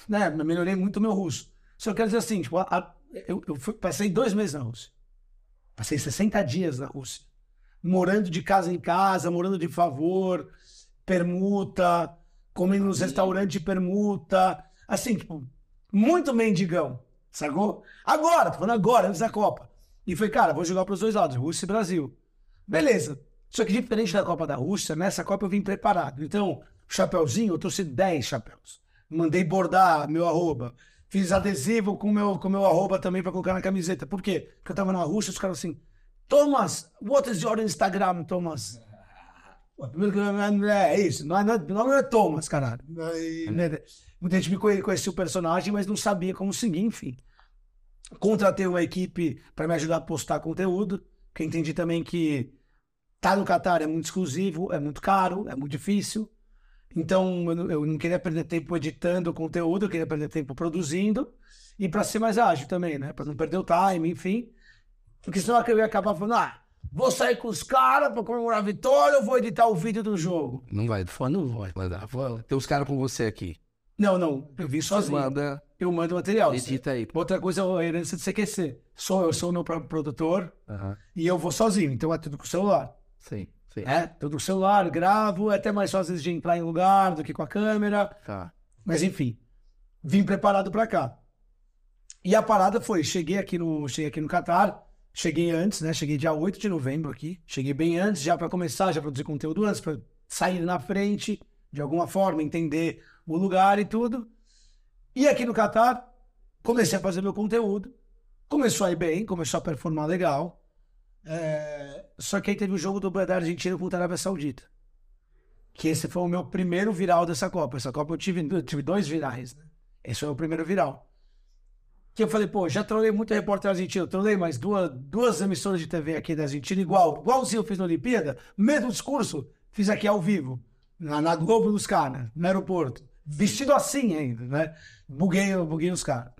Né? Melhorei muito o meu russo. Só quero dizer assim, tipo, a- a- eu, eu fui- passei dois meses na Rússia. Passei 60 dias na Rússia. Morando de casa em casa, morando de favor, permuta, comendo nos restaurantes de permuta. Assim, tipo, muito mendigão, sacou? Agora, tô falando agora, antes da Copa. E foi, cara, vou jogar pros dois lados, Rússia e Brasil. Beleza. Só que diferente da Copa da Rússia, nessa Copa eu vim preparado. Então, chapeuzinho, eu trouxe 10 chapéus. Mandei bordar meu arroba. Fiz adesivo com meu, com meu arroba também pra colocar na camiseta. Por quê? Porque eu tava na Rússia, os caras assim, Thomas, what is your Instagram, Thomas? Pô, Primeiro que é, é isso, não é, não é, é Thomas, caralho. Né, Muita gente conhecia o personagem, mas não sabia como seguir, enfim. Contratei uma equipe para me ajudar a postar conteúdo, porque entendi também que tá no Catar é muito exclusivo, é muito caro, é muito difícil. Então eu não, queria perder tempo editando conteúdo, eu queria perder tempo produzindo e para ser mais ágil também, né? Para não perder o time, enfim. Porque senão eu ia acabar falando, ah, vou sair com os caras para comemorar a vitória, eu vou editar o vídeo do jogo. Não vai. Não vou. Vai dar. Vou- Tem os caras com você aqui. Não, não, eu vim sozinho. Manda, Eu mando material. edita aí. Outra coisa é a herança de CQC. Sou eu sou o meu próprio produtor e eu vou sozinho, então é tudo com o celular. Sim, sim. É, tudo com o celular, gravo, é até mais fácil de entrar em lugar do que com a câmera. Tá. Mas enfim, vim preparado para cá. E a parada foi, cheguei aqui no, cheguei aqui no Catar, cheguei antes, né? Cheguei dia 8 de novembro aqui. Cheguei bem antes, já para começar, já produzir conteúdo antes, para sair na frente, de alguma forma, entender o lugar e tudo. E aqui no Catar, comecei a fazer meu conteúdo. Começou a ir bem, começou a performar legal. É, Só que aí teve o jogo do da Argentina contra a Arábia Saudita. Que esse foi o meu primeiro viral dessa Copa. Essa Copa eu tive, eu tive dois virais, né? Esse foi o primeiro viral. Que eu falei, pô, já trolei muito repórter argentino, trolei mais duas, duas emissoras de TV aqui da Argentina, igual, igualzinho eu fiz na Olimpíada, mesmo discurso, fiz aqui ao vivo, na, na Globo dos caras, no aeroporto. Vestido assim ainda, né? Buguei, buguei os caras.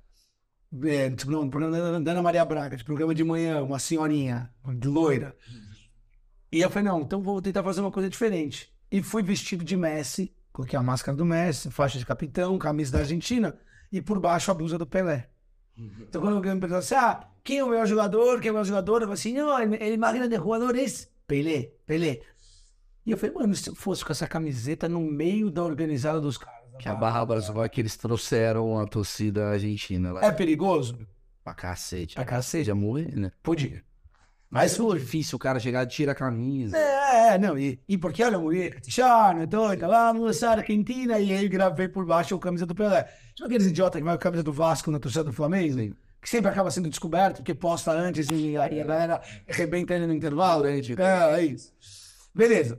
É, tipo, não, programa da Ana Maria Braga, de programa de manhã, uma senhorinha, de loira. E eu falei, não, então vou tentar fazer uma coisa diferente. E fui vestido de Messi, coloquei a máscara do Messi, faixa de capitão, camisa da Argentina, e por baixo a blusa do Pelé. Então quando alguém me perguntou assim, ah, quem é o melhor jogador, quem é o melhor jogador? Eu falei assim, não, ele, ele mais grande jogador é esse, Pelé, Pelé. E eu falei, mano, se eu fosse com essa camiseta no meio da organizada dos caras. Que a Barra Brasileira que eles trouxeram a torcida argentina lá. É perigoso? Pra cacete. Pra cacete. Já morrer, né? Podia. Mas foi difícil o cara chegar, tira a camisa. É, é, não, e, e porque olha, mulher, Cristiano, doida, vamos, Argentina, e aí gravei por baixo a camisa do Pelé. Sabe aqueles idiotas que vai com a camisa do Vasco na torcida do Flamengo? Sim. Que sempre acaba sendo descoberto, porque posta antes e aí a galera arrebenta ele no intervalo. É, tipo- É, é isso. Beleza.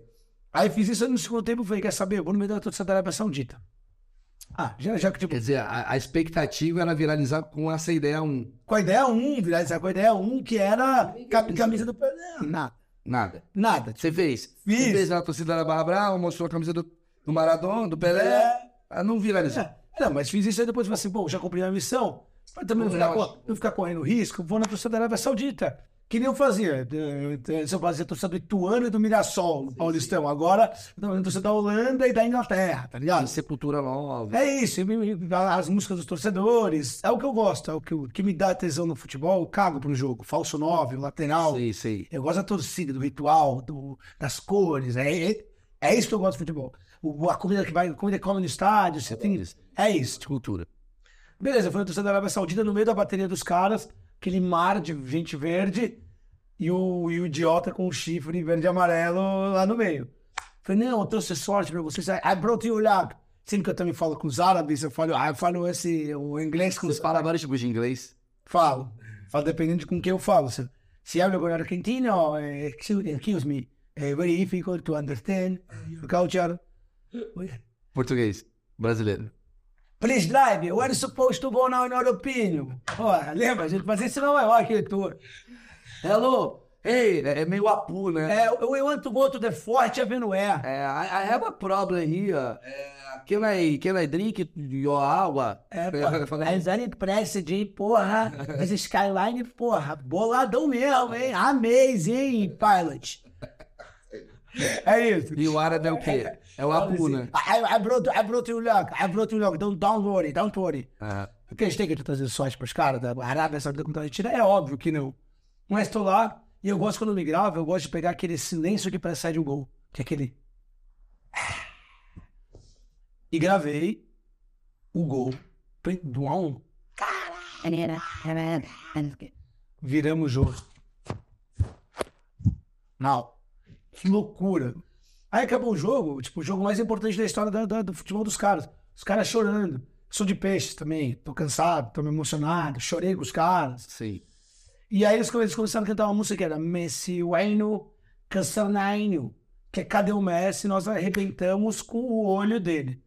Aí fiz isso no segundo tempo, falei, quer saber, eu vou no meio da torcida da Arábia Saudita. Ah, já, já que tipo, Quer dizer, a, a expectativa era viralizar com essa ideia um. com a ideia 1, um, viralizar com a ideia 1, um, que era ca- camisa do Pelé. Nada, Nada. nada. Você fez. Fiz. Você fez na torcida da Barra Brava, mostrou a camisa do, do Maradona, do Pelé. É. Ah, não viralizou. É, não, mas fiz isso aí depois falei assim, bom, já cumpri a missão, mas também não ficar, co- não ficar correndo risco, vou na torcida da Arábia Saudita. Que nem eu fazia. Se eu fazia torcida do Ituano e do Mirassol, no Paulistão. Agora, eu torcida da Holanda e da Inglaterra, tá ligado? Sepultura nova. É isso, as músicas dos torcedores, é o que eu gosto, é o que, eu- que me dá tesão no futebol, eu cago pro jogo, falso 9, lateral. Sei, sei. Eu gosto da torcida, do ritual, do- das cores. É, é, é isso que eu gosto de futebol. O- a comida que vai, a comida que come no estádio, você tem. É isso. Cultura. Beleza, foi na torcida da Arábia Saudita, no meio da bateria dos caras, aquele mar de gente verde e o, e o idiota com o chifre verde e amarelo lá no meio. Falei, não, eu trouxe sorte pra vocês. I brought you luck. Sempre que eu também falo com os árabes, eu falo, ah, eu falo esse, o inglês com os Você fala vários tipos de inglês. Falo. Falo dependendo de com quem eu falo. Se, se hablo com argentino, eh, excuse, me, eh, very difficult to understand culture. Português. Brasileiro. Please drive, where is supposed to go now in your opinion? Ó, lembra, gente? Mas esse não é o aquele tour. Hello. Hey, é é meio apu, né? É, we want to go to the Forte Avenue. É, I, I have a problem here. É, can, I, can I drink your água? É, falei, É Zane Presley, porra. Esse Skyline, porra, boladão mesmo, hein? Amazing, pilot. É isso. E o árabe é o quê? É o apu, né? I, I, brought, I brought you luck. I brought you luck. Don't, don't worry, don't worry. Ah, Porque a gente tem que trazer sorte pros caras da Arábia Saudita contra a Argentina? É óbvio que não. Mas tô lá e eu gosto quando me gravo, eu gosto de pegar aquele silêncio que precede o gol. Que é aquele. E gravei o gol do a um. Viramos o jogo. Não. Que loucura. Aí acabou o jogo, tipo, o jogo mais importante da história da- da- do futebol dos caras. Os caras chorando. Sou de peixe também, tô cansado, tô me emocionado, chorei com os caras. sim. E aí eles eles começaram a cantar uma música que era Messi Bueno Cassanaino, que é Cadê o Messi? Nós arrebentamos com o olho dele.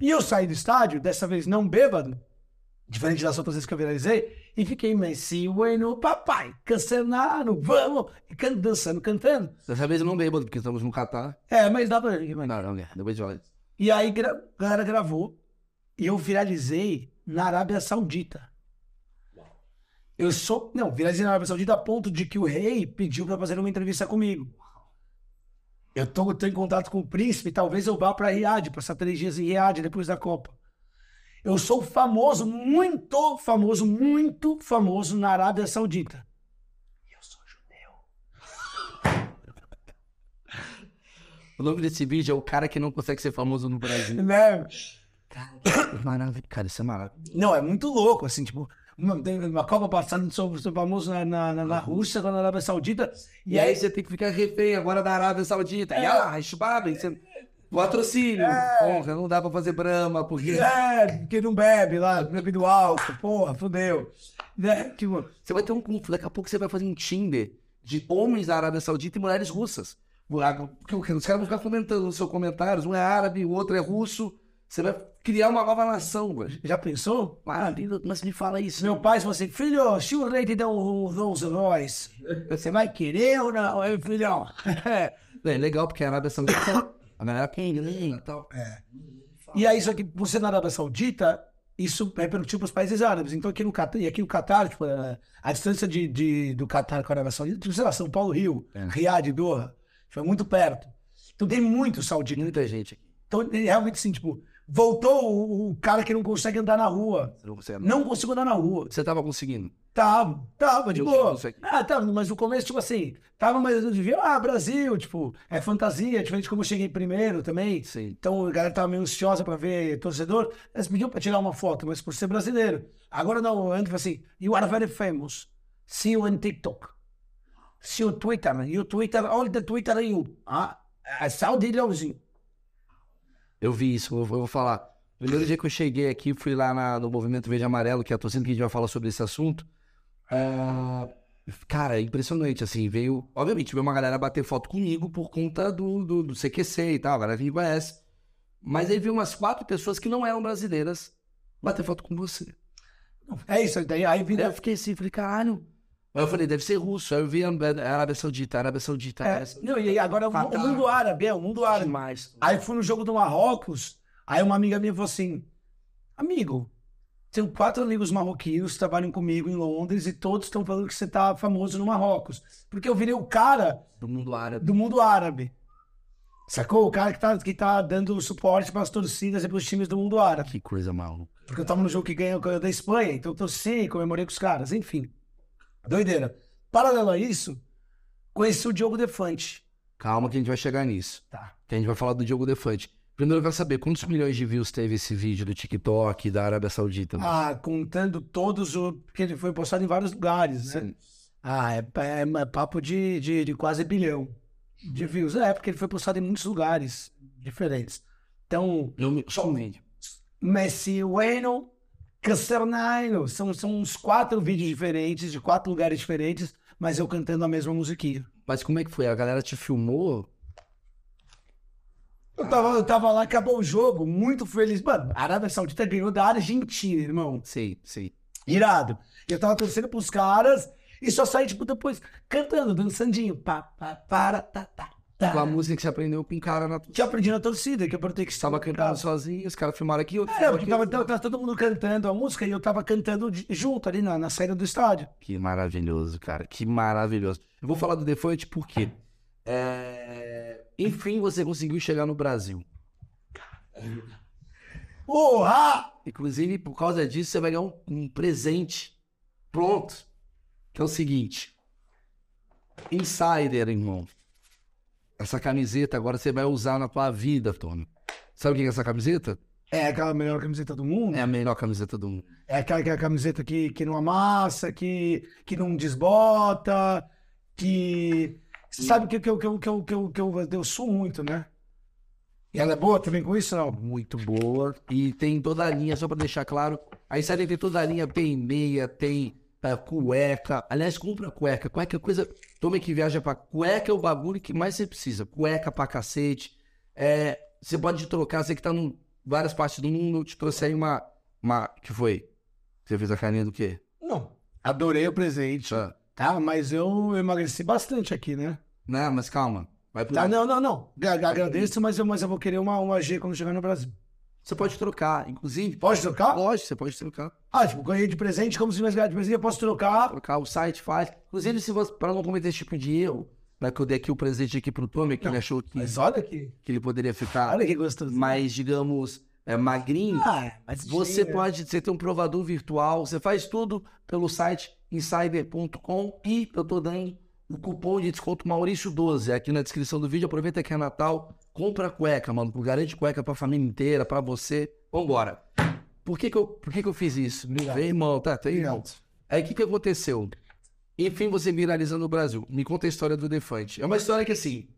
E eu saí do estádio, dessa vez não bêbado, diferente das outras vezes que eu viralizei, e fiquei Messi Bueno Papai, Cassanano, vamos, e can- dançando, cantando. Dessa vez eu não bebo, porque estamos no Catar. É, mas dá pra... mas- Não, não, depois isso. E aí gra- a galera gravou e eu viralizei na Arábia Saudita. Eu sou. Não, viralizei na Arábia Saudita a ponto de que o rei pediu pra fazer uma entrevista comigo. Eu tô, tô em contato com o príncipe, talvez eu vá pra Riad, passar três dias em Riad depois da Copa. Eu sou famoso, muito famoso, muito famoso na Arábia Saudita. Eu sou judeu. O nome desse vídeo é o cara que não consegue ser famoso no Brasil. Né? Maravilha. Cara, isso é maravilhoso. Não, é muito louco, assim, tipo, uma, uma Copa passada, sou, sou famoso na, na, na, na Rússia, na Arábia Saudita. E aí você tem que ficar refém agora da Arábia Saudita. E ah, Shbab, você... patrocínio. Porra, não dá pra fazer brama, porque... É, porque não bebe lá, bebe do álcool, porra, fudeu. Né? Tipo, Você vai ter um conflito, daqui a pouco você vai fazer um Tinder de homens da Arábia Saudita e mulheres russas. Porque os caras vão ficar comentando nos seus comentários, um é árabe, o outro é russo. Você vai criar uma nova nação, velho. já pensou? Ah, mas me fala isso. Meu pai falou assim, filho, se o rei te der um Rolls Royce, você vai querer ou não, filhão? É legal, porque a Arábia Saudita, a galera quem e tal. E aí, só que você na Arábia Saudita, isso repercutiu para os países árabes. Então, aqui no Catar, e aqui no Catar, tipo, a, a distância de, de- do Catar com a Arábia Saudita, tipo, sei lá, São Paulo, Rio, É. Riad, Doha, foi muito perto. Então, tem muito saudita. Muita gente aqui. Então, ele realmente, assim, tipo, voltou o, o cara que não consegue andar na rua. Não consegue- Não consigo andar na rua. Você tava conseguindo. Tava, tava, de Eu boa. Ah, tava, mas no começo, tipo assim, tava, mas eu devia, ah, Brasil, tipo, é fantasia, diferente de como eu cheguei primeiro também. Sim. Então a galera tava meio ansiosa pra ver torcedor. Eles pediam pra tirar uma foto, mas por ser brasileiro. Agora não, antes foi assim, you are very famous. See you on TikTok. See you Twitter. You Twitter, all the Twitter you. Ah, é Saudi Leãozinho. Eu vi isso, eu vou, eu falar. O primeiro dia que eu cheguei aqui, fui lá na- no Movimento Verde Amarelo, que é a torcida que a gente vai falar sobre esse assunto. Ah, cara, impressionante, assim, veio... Obviamente, veio uma galera bater foto comigo por conta do, do, do CQC e tal, a galera me conhece. Mas aí veio umas quatro pessoas que não eram brasileiras bater foto com você. É isso, daí aí Aí vira. eu fiquei assim, falei, caralho. Aí eu falei, deve ser russo. Aí eu vi a Arábia Saudita, a Arábia Saudita. É, não, e agora o, mundo árabe, é, o mundo árabe. Demais. Aí fui no jogo do Marrocos, aí uma amiga minha falou assim: Amigo, tenho quatro amigos marroquinos que trabalham comigo em Londres e todos estão falando que você tá famoso no Marrocos. Porque eu virei o cara Do mundo árabe. do mundo árabe. Sacou? O cara que tá, que tá dando suporte para as torcidas e para os times do mundo árabe. Que coisa maluca. Porque eu tava no jogo que ganhou ganhou da Espanha, então eu torci, comemorei com os caras, enfim. Doideira. Paralelo a isso, conheci o Diogo Defante. Calma que a gente vai chegar nisso. Tá. Que a gente vai falar do Diogo Defante. Primeiro eu quero saber quantos milhões de views teve esse vídeo do TikTok da Arábia Saudita. Ah, contando todos o. Porque ele foi postado em vários lugares, né? Sim. Ah, é, é- é papo de, de, de quase bilhão de views. É, porque ele foi postado em muitos lugares diferentes. Então, Eu- só um vídeo. Messi Bueno, Casternaino. São, são uns quatro vídeos diferentes, de quatro lugares diferentes, mas eu cantando a mesma musiquinha. Mas como é que foi? A galera te filmou? Eu tava, eu tava lá, acabou o jogo, muito feliz. Mano, a Arábia Saudita ganhou da Argentina, irmão. Sei, sei. Irado. Eu tava torcendo pros caras e só saí, tipo, depois cantando, dançandinho. Pá, pá, para, tá, tá, tá. Com a música que você aprendeu com cara na Que eu aprendi na torcida, que eu perguntei que Estava cantando sozinho, os caras filmaram aqui. outro É, porque tava, tava- todo mundo cantando a música e eu tava cantando junto ali na, na saída do estádio. Que maravilhoso, cara. Que maravilhoso. Eu vou falar do Defante porque... é, Enfim, você conseguiu chegar no Brasil. Porra! Inclusive, por causa disso, você vai ganhar um, um presente pronto. Que é o seguinte. Insider, irmão. Essa camiseta agora você vai usar na tua vida, Tony. Sabe o que é essa camiseta? É aquela melhor camiseta do mundo. É a melhor camiseta do mundo. É aquela que é a camiseta que, que não amassa, que, que não desbota, que. Você sabe que, que, eu- que, eu- que, eu- que, eu- que eu, eu suo muito, né? E ela é boa também com isso, não? Muito boa. E tem toda a linha, só pra deixar claro. A Insider tem toda a linha, tem meia, tem é, cueca. Aliás, compra cueca. Cueca é coisa. Toma que viaja pra. Cueca é o bagulho que mais você precisa. Cueca pra cacete. É, você pode trocar, você que tá em várias partes do mundo, eu te trouxe aí uma. uma que foi? Você fez a carinha do quê? Não. Adorei o presente. Ah, Tá, mas eu emagreci bastante aqui, né? Não, mas calma. Vai pro Tá, não, não, não. Ag- Agradeço, mas eu, mas eu vou querer uma, uma G quando chegar no Brasil. Você pode trocar, inclusive. Pode trocar? Lógico, você pode trocar. Ah, tipo, ganhei de presente, como se tivesse ganhado de presente, eu posso trocar. trocar o site faz. Inclusive, se você, para não cometer esse tipo de erro, né, que eu dei aqui o presente aqui pro Tommy, que ele achou que, Mas olha aqui. que ele poderia ficar Olha que gostoso. mais, digamos, é, magrinho. Ah, mas Você pode, você tem um provador virtual, você faz tudo pelo site insider.com e eu tô dando o cupom de desconto Maurício12 aqui na descrição do vídeo. Aproveita que é Natal, compra cueca, mano. Garante cueca pra família inteira, pra você. Vambora. Por que que eu, por que que eu fiz isso? Meu irmão, tá, tá irmão. Aí o que que aconteceu? Enfim, você viralizando no Brasil. Me conta a história do Defante. É uma história que assim.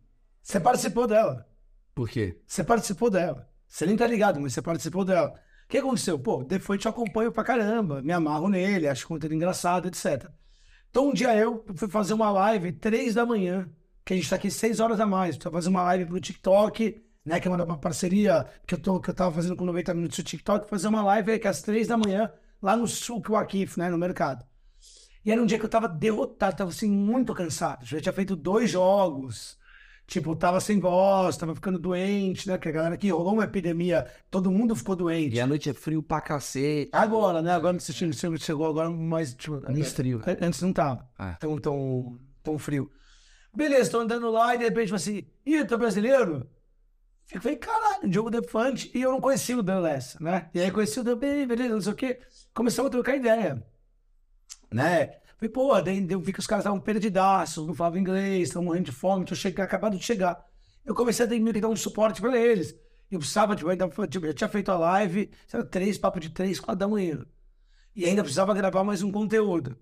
Você participou dela. Por quê? Você participou dela. Você nem tá ligado, mas você participou dela. O que aconteceu? Pô, depois te acompanho pra caramba, me amarro nele, acho conteúdo engraçado, etc. Então um dia eu fui fazer uma live três da manhã, que a gente tá aqui seis horas a mais, pra fazer uma live pro TikTok, né, que é uma, parceria que eu, tô, que eu tava fazendo com 90 minutos do TikTok, fazer uma live que às três da manhã, lá no Sul, Wakif, né, no mercado. E era um dia que eu tava derrotado, tava assim, muito cansado. Já tinha feito dois jogos. Tipo, tava sem voz, tava ficando doente, né? Que a galera aqui rolou uma epidemia, todo mundo ficou doente. E a noite é frio pra cacete. Agora, né? Agora você chegou, chegou agora, mas tipo, Muito frio. an- antes não tava É. tão, tão, tão frio. Beleza, tô andando lá e de repente, assim, ih, tu é brasileiro? Eu falei, caralho, Diogo Defante, e eu não conhecia o Dan Lessa, né? E aí conheci o Dan, beleza, não sei o quê. Começamos a trocar ideia, né? Falei, pô, daí eu vi que os caras estavam perdidaços, não falavam inglês, estavam morrendo de fome, tinha chegado, acabado de chegar. Eu comecei a ter que dar um suporte pra eles. Eu precisava, tipo, ainda, tipo, eu tinha feito a live, lá, três, papo de três, quatro da manhã. E ainda precisava gravar mais um conteúdo.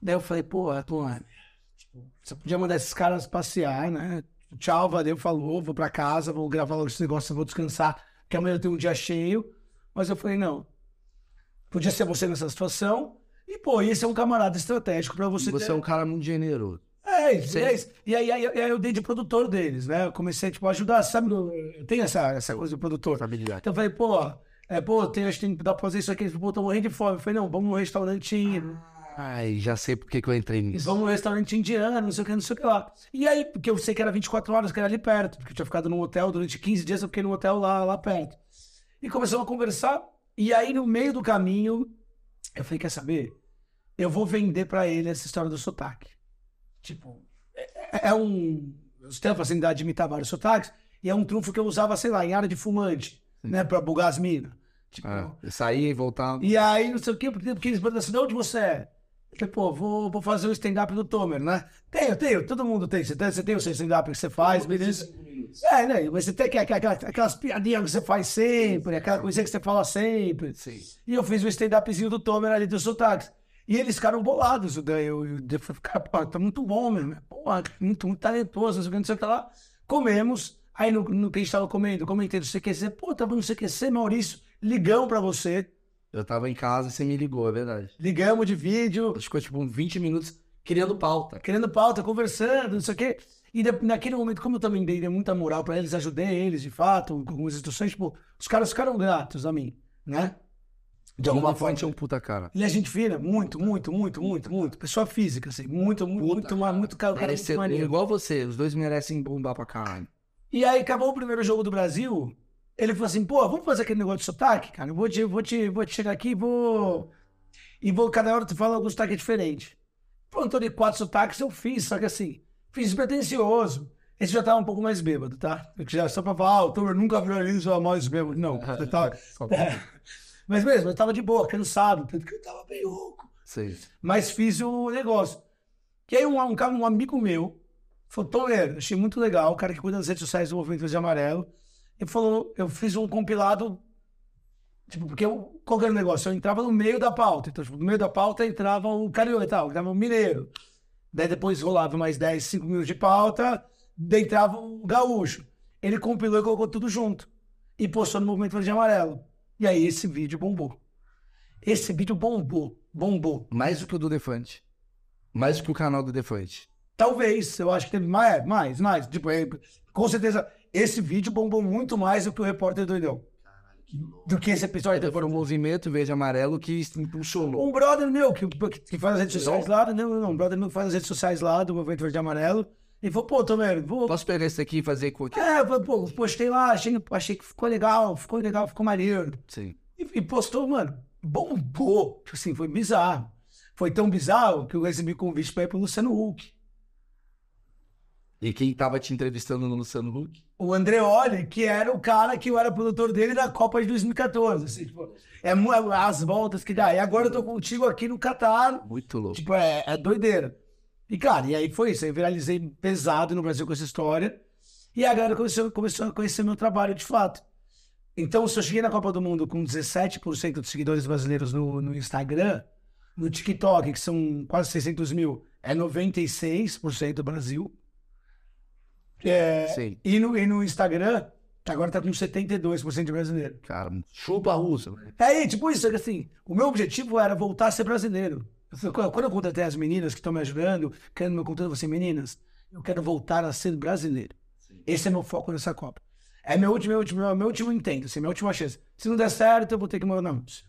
Daí eu falei, pô, Atuane, tipo, você podia mandar esses caras passear, né? Tchau, valeu, falou, vou pra casa, vou gravar logo esse negócio, vou descansar, que amanhã eu tenho um dia cheio. Mas eu falei, não. Podia ser você nessa situação. E, pô, esse é um camarada estratégico pra você, Você ter... é um cara muito generoso. É, isso, Sim. é isso. E aí, aí, aí eu dei de produtor deles, né? Eu comecei, tipo, a ajudar, sabe? Eu tenho essa, essa coisa do produtor. Habilidade. Então eu falei, pô, é, pô, tem, acho que tem que dar pra fazer isso aqui. Eles, pô, tô morrendo de fome. Eu falei, não, vamos num restaurante, Ai, já sei por que que eu entrei nisso. vamos num restaurante indiano, não sei o que, não sei o que lá. E aí, porque eu sei que era 24 horas, que era ali perto, porque eu tinha ficado num hotel durante 15 dias, eu fiquei num hotel lá, lá perto. E começamos a conversar, e aí no meio do caminho, eu falei, quer saber? Eu vou vender pra ele essa história do sotaque. Tipo, é, é um. Você tem a facilidade de imitar vários sotaques, e é um trunfo que eu usava, sei lá, em área de fumante, né, pra bugar as minas. Tipo, É, sair e voltar. e aí, não sei o quê, porque, porque eles perguntam assim, de onde você é? Eu falei, pô, vou, vou fazer o stand-up do Tomer, né? Tenho, tenho, todo mundo tem. Você tem, você tem o seu stand-up que você faz, beleza? É, né? Mas você tem que- aquela- aquelas piadinhas que você faz sempre, aquela coisinha que você fala sempre. Sim. E eu fiz o stand-upzinho do Tomer ali dos sotaques. E eles ficaram bolados. o Dan- Eu, eu, eu falei, cara, pô, tá muito bom, meu. Pô, muito, muito talentoso, não sei o que, não sei o que lá. Comemos. Aí no, no que a gente tava comendo, comentei do CQC, pô, tava no CQC, Maurício, ligamos pra você. Eu tava em casa e você me ligou, é verdade. Ligamos de vídeo, Ficou tipo uns 20 minutos criando pauta. querendo pauta, conversando, não sei o quê. E naquele momento, como eu também dei muita moral pra eles, ajudei eles, de fato, com algumas instruções, tipo, os caras ficaram gratos a mim, né? De alguma forma. é um puta cara. Ele é gente fina, muito, muito, muito, muito, muito. Pessoa física, assim, muito, muito, muito, muito, muito, cara, cara, muito maneiro. igual você, os dois merecem bombar pra caralho. E aí, acabou o primeiro jogo do Brasil, ele falou assim, pô, vamos fazer aquele negócio de sotaque, cara? Eu vou te, vou te, vou te chegar aqui e vou... E vou, cada hora tu fala algum sotaque diferente. Pronto, de quatro sotaques eu fiz, só que assim, fiz despretensioso. Esse já tava um pouco mais bêbado, tá? Eu já, só pra falar, ah, o Tomer nunca viraliza mais bêbado. Não, você tava... Mas mesmo, eu tava de boa, cansado, tanto que eu tava bem louco. Sei. Mas fiz o negócio. Que aí um, um, um amigo meu falou, Tomer, achei muito legal, o cara que cuida das redes sociais do Movimento Verde e Amarelo. Ele falou, eu fiz um compilado, tipo, porque eu, qual era o negócio? Eu entrava no meio da pauta. Então, tipo, no meio da pauta entrava o carioca e tal, entrava o mineiro. Daí depois rolava mais 10, 5 minutos de pauta, daí entrava o gaúcho. Ele compilou e colocou tudo junto. E postou no Movimento Verde e Amarelo. E aí esse vídeo bombou. Esse vídeo bombou, bombou. Mais do que o do Defante. Mais do que o canal do Defante. Talvez, eu acho que teve mais, mais, mais. Tipo, é, com certeza, esse vídeo bombou muito mais do que o repórter doidão. Do que esse episódio. Foi um movimento verde e amarelo que impulsionou. Um brother meu que, que faz as redes sociais lá, não, não, um brother meu que faz as redes sociais lá do Movimento Verde e Amarelo. Ele falou, pô, Tomer, vou. Posso pegar esse aqui e fazer com que. É, pô, postei lá, achei, achei que ficou legal, ficou legal, ficou maneiro. Sim. E, e postou, mano, bombou. Tipo assim, foi bizarro. Foi tão bizarro que eu recebi convite pra ir pro Luciano Huck. E quem tava te entrevistando no Luciano Huck? o Andreoli, que era o cara que eu era produtor dele na Copa de 2014. Assim, tipo, é mu- as voltas que dá. E agora eu tô contigo aqui no Catar. Muito louco. Tipo, é, é doideira. E, cara, e aí foi isso. Eu viralizei pesado no Brasil com essa história. E a galera começou, começou a conhecer meu trabalho de fato. Então, se eu cheguei na Copa do Mundo com 17% dos seguidores brasileiros no, no Instagram, no TikTok, que são quase 600 mil, é 96% Brasil. É, Sim. e, no, e no Instagram, agora tá com 72% de brasileiro. Cara, chupa a russa. É, tipo isso, é assim, o meu objetivo era voltar a ser brasileiro. Quando eu contratei as meninas que estão me ajudando, querendo meu conteúdo, você, meninas, eu quero voltar a ser brasileiro. Esse é meu foco nessa Copa. É meu último, meu último, meu último intento, assim, minha última chance. Se não der certo, eu vou ter que morar na Rússia.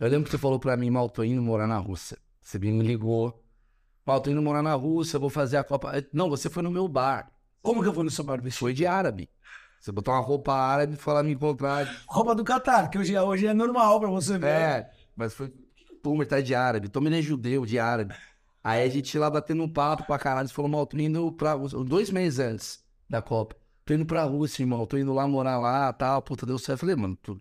Eu lembro que você falou pra mim, mal, tô indo morar na Rússia. Você me ligou. Mal, tô indo morar na Rússia, vou fazer a Copa. Não, você foi no meu bar. Como que eu vou no seu bar? Foi de árabe. Você botou uma roupa árabe e foi lá me encontrar. Roupa do Catar, que hoje, hoje é normal pra você ver. É, mas foi. Puma tá de árabe. Tommy é judeu, de árabe. Aí a gente lá batendo um papo pra caralho. Falou, mal, tô indo pra Rússia. Dois meses antes da Copa. Tô indo pra Rússia, irmão. Tô indo lá morar lá tal. Puta, deu certo. Eu falei, mano, tu...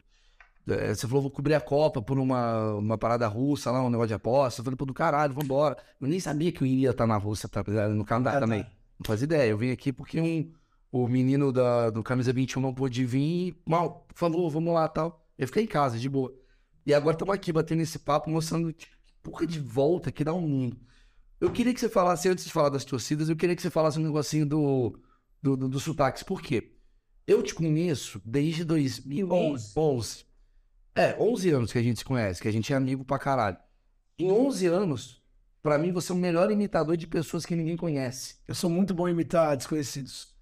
é, você falou, vou cobrir a Copa por uma, uma parada russa lá, um negócio de aposta. Eu falei, pô, do caralho, vambora. Eu nem sabia que eu iria estar na Rússia, tá, no Canadá Ah, tá. também. Não fazia ideia. Eu vim aqui porque um, o menino da, do Camisa 21 não pôde vir e, mal, falou, vamos lá tal. Eu fiquei em casa, de boa. E agora estamos aqui batendo esse papo, mostrando que porra de volta que dá um mundo. Eu queria que você falasse, antes de falar das torcidas, eu queria que você falasse um negocinho do, do, do, dos sotaques. Por quê? Eu te conheço desde 2011. É, 11 anos que a gente se conhece, que a gente é amigo pra caralho. Em 11 anos, pra mim, você é o melhor imitador de pessoas que ninguém conhece. Eu sou muito bom em imitar desconhecidos.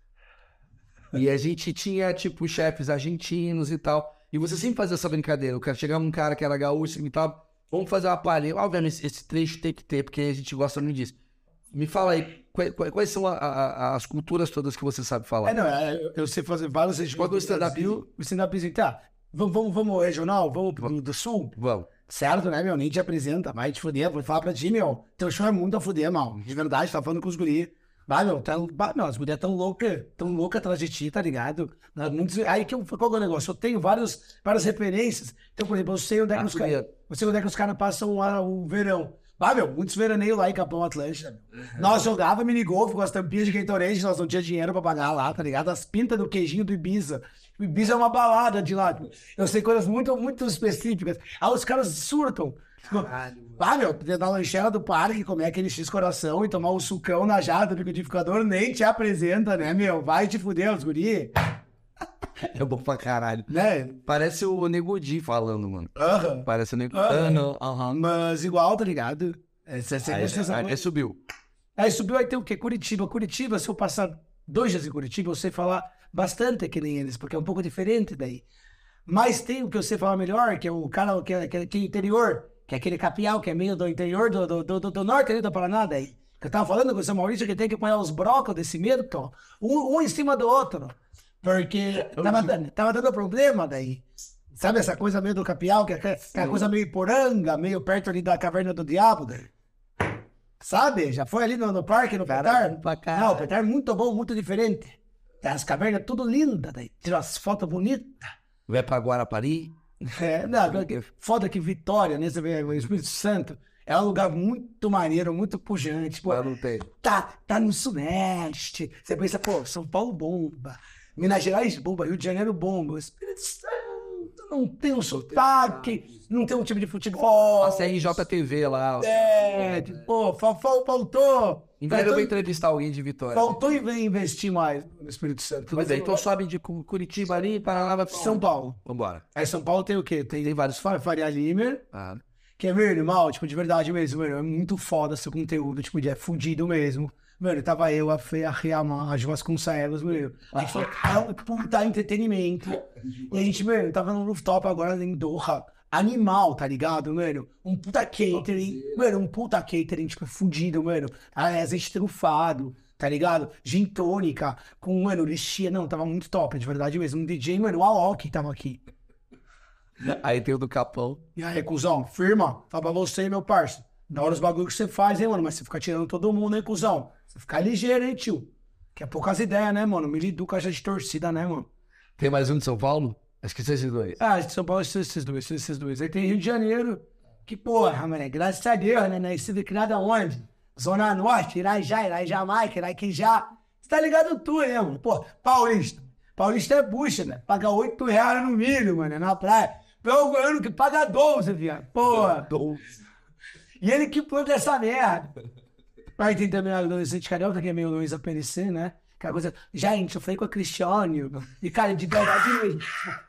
E a gente tinha, tipo, chefes argentinos e tal. E você sempre fazia essa brincadeira. Eu quero chegar um cara que era gaúcho e tal. Vamos fazer uma palha. Obviamente, esse, esse trecho tem que ter, porque a gente gosta muito disso. Me fala aí, quais, quais- são a- a- as culturas todas que você sabe falar? É, não, é, eu- eu sei fazer que é o stand-up? O stand-up, tá. Vamos, vamos, vamos regional? Vamos pro do sul? Vamos. Certo, né, meu? Nem te apresenta, vai te fuder, vou falar pra ti, meu. Teu show é muito a fuder, mal. De verdade, tá falando com os guri. Vai, meu, tá, bah, meu, as mulheres tão loucas, tão loucas atrás de ti, tá ligado? Não, aí que eu, qual que é o negócio? Eu tenho vários, várias referências. Então, por exemplo, eu sei onde é que Ah, os caras. fuder. Eu sei onde é que os caras passam o verão. Vai, meu, muitos veraneios lá em Capão Atlântida. meu. Nós jogava minigolf com as tampinhas de Gatorade, nós não tinha dinheiro pra pagar lá, tá ligado? As pintas do queijinho do Ibiza. O Ibiza é uma balada de lá. Eu sei coisas muito, muito específicas. Aí os caras surtam. Ah, meu, poder dar lanchela do parque, comer aquele X coração e tomar um sucão na jada do liquidificador, nem te apresenta, né, meu? Vai te fuder, os guri. É bom pra caralho. Né? Parece o Negodi falando, mano. Aham. Parece o. Ah, não, aham. Mas igual, tá ligado? É, cê- cê- Aí, cê- cê- aí subiu. Aí subiu, aí tem o quê? Curitiba. Curitiba, se eu passar dois dias em Curitiba, eu sei falar bastante que nem eles, porque é um pouco diferente daí. Mas tem o que eu sei falar melhor, que é o cara que é, que é, que é interior, que é aquele capial, que é meio do interior do, do, do, do- norte ali do Paraná daí. Que eu tava falando com o seu Maurício que tem que apanhar os brócolis desse medo, ó, um, um em cima do outro. Porque tava, dando- tava dando problema daí. Sabe essa coisa meio do capial, que é aquela coisa meio poranga, meio perto ali da caverna do diabo daí? Sabe? Já foi ali no, no parque, no Petar? Não, o Petar é muito bom, muito diferente. As cavernas tudo lindas, daí. Tira as fotos bonitas. Vai pra Guarapari? É, não, porque foda que Vitória, né? Você vê, o Espírito Santo é um lugar muito maneiro, muito pujante. Pô, Lá não tem. tá, tá no Sudeste. Você pensa, pô, São Paulo bomba. Minas Gerais bomba, Rio de Janeiro bomba. O Espírito Santo não tem um sotaque, não tem um time de futebol. A CRJTV lá. É, tipo, pô, fa- fa- faltou. Breve eu vou entrevistar alguém de Vitória. faltou in- investir mais no Espírito Santo. Mas eu- então sobe de Cu- Curitiba ali, Paraná, vai São Paulo. Vambora. Aí São Paulo tem o quê? Tem, tem vários Fa- Faria Limer, Ah, que é, meu irmão, tipo, de verdade mesmo, mano, é muito foda seu conteúdo, tipo, é fudido mesmo. Mano, tava eu, a Fê, a Riamar, a Vasconcelos, meu. A gente falou, cara, um puta entretenimento. E a gente, mano, tava no rooftop agora em Doha. Animal, tá ligado, mano? Um puta catering. Mano, um puta catering, tipo, fudido, mano. Azeite trufado, tá ligado? Gin tônica, com, mano, lixia. Não, tava muito top, de verdade mesmo. Um DJ, mano, o Alok tava aqui. Aí tem o do Capão. E aí, cuzão, firma, fala pra você, meu parça. Da hora os bagulhos que você faz, hein, mano? Mas você fica tirando todo mundo, hein, cuzão? Você fica ligeiro, hein, tio? Que é poucas ideias, né, mano? Me lido caixa de torcida, né, mano? Tem mais um de São Paulo? Acho que são esses dois. Ah, de São Paulo, esses, esses dois, esses, esses dois. Aí tem Rio de Janeiro, que porra, mano, graças a Deus, né? Nascido e criado aonde? Zona Norte, Irajá, Irajá, Jamaica, Iraquijá. Você tá ligado tudo, né, mano? Pô, Paulista. Paulista é bucha, né? Paga 8 reais no milho, mano, na praia. Pelo goiano que paga 12, viado. Porra. E ele que planta essa merda. Aí tem também a adolescente carioca, que é meio Luiz PNC, né? Aquela coisa, gente, eu falei com a Cristiane, e cara, de verdade mesmo,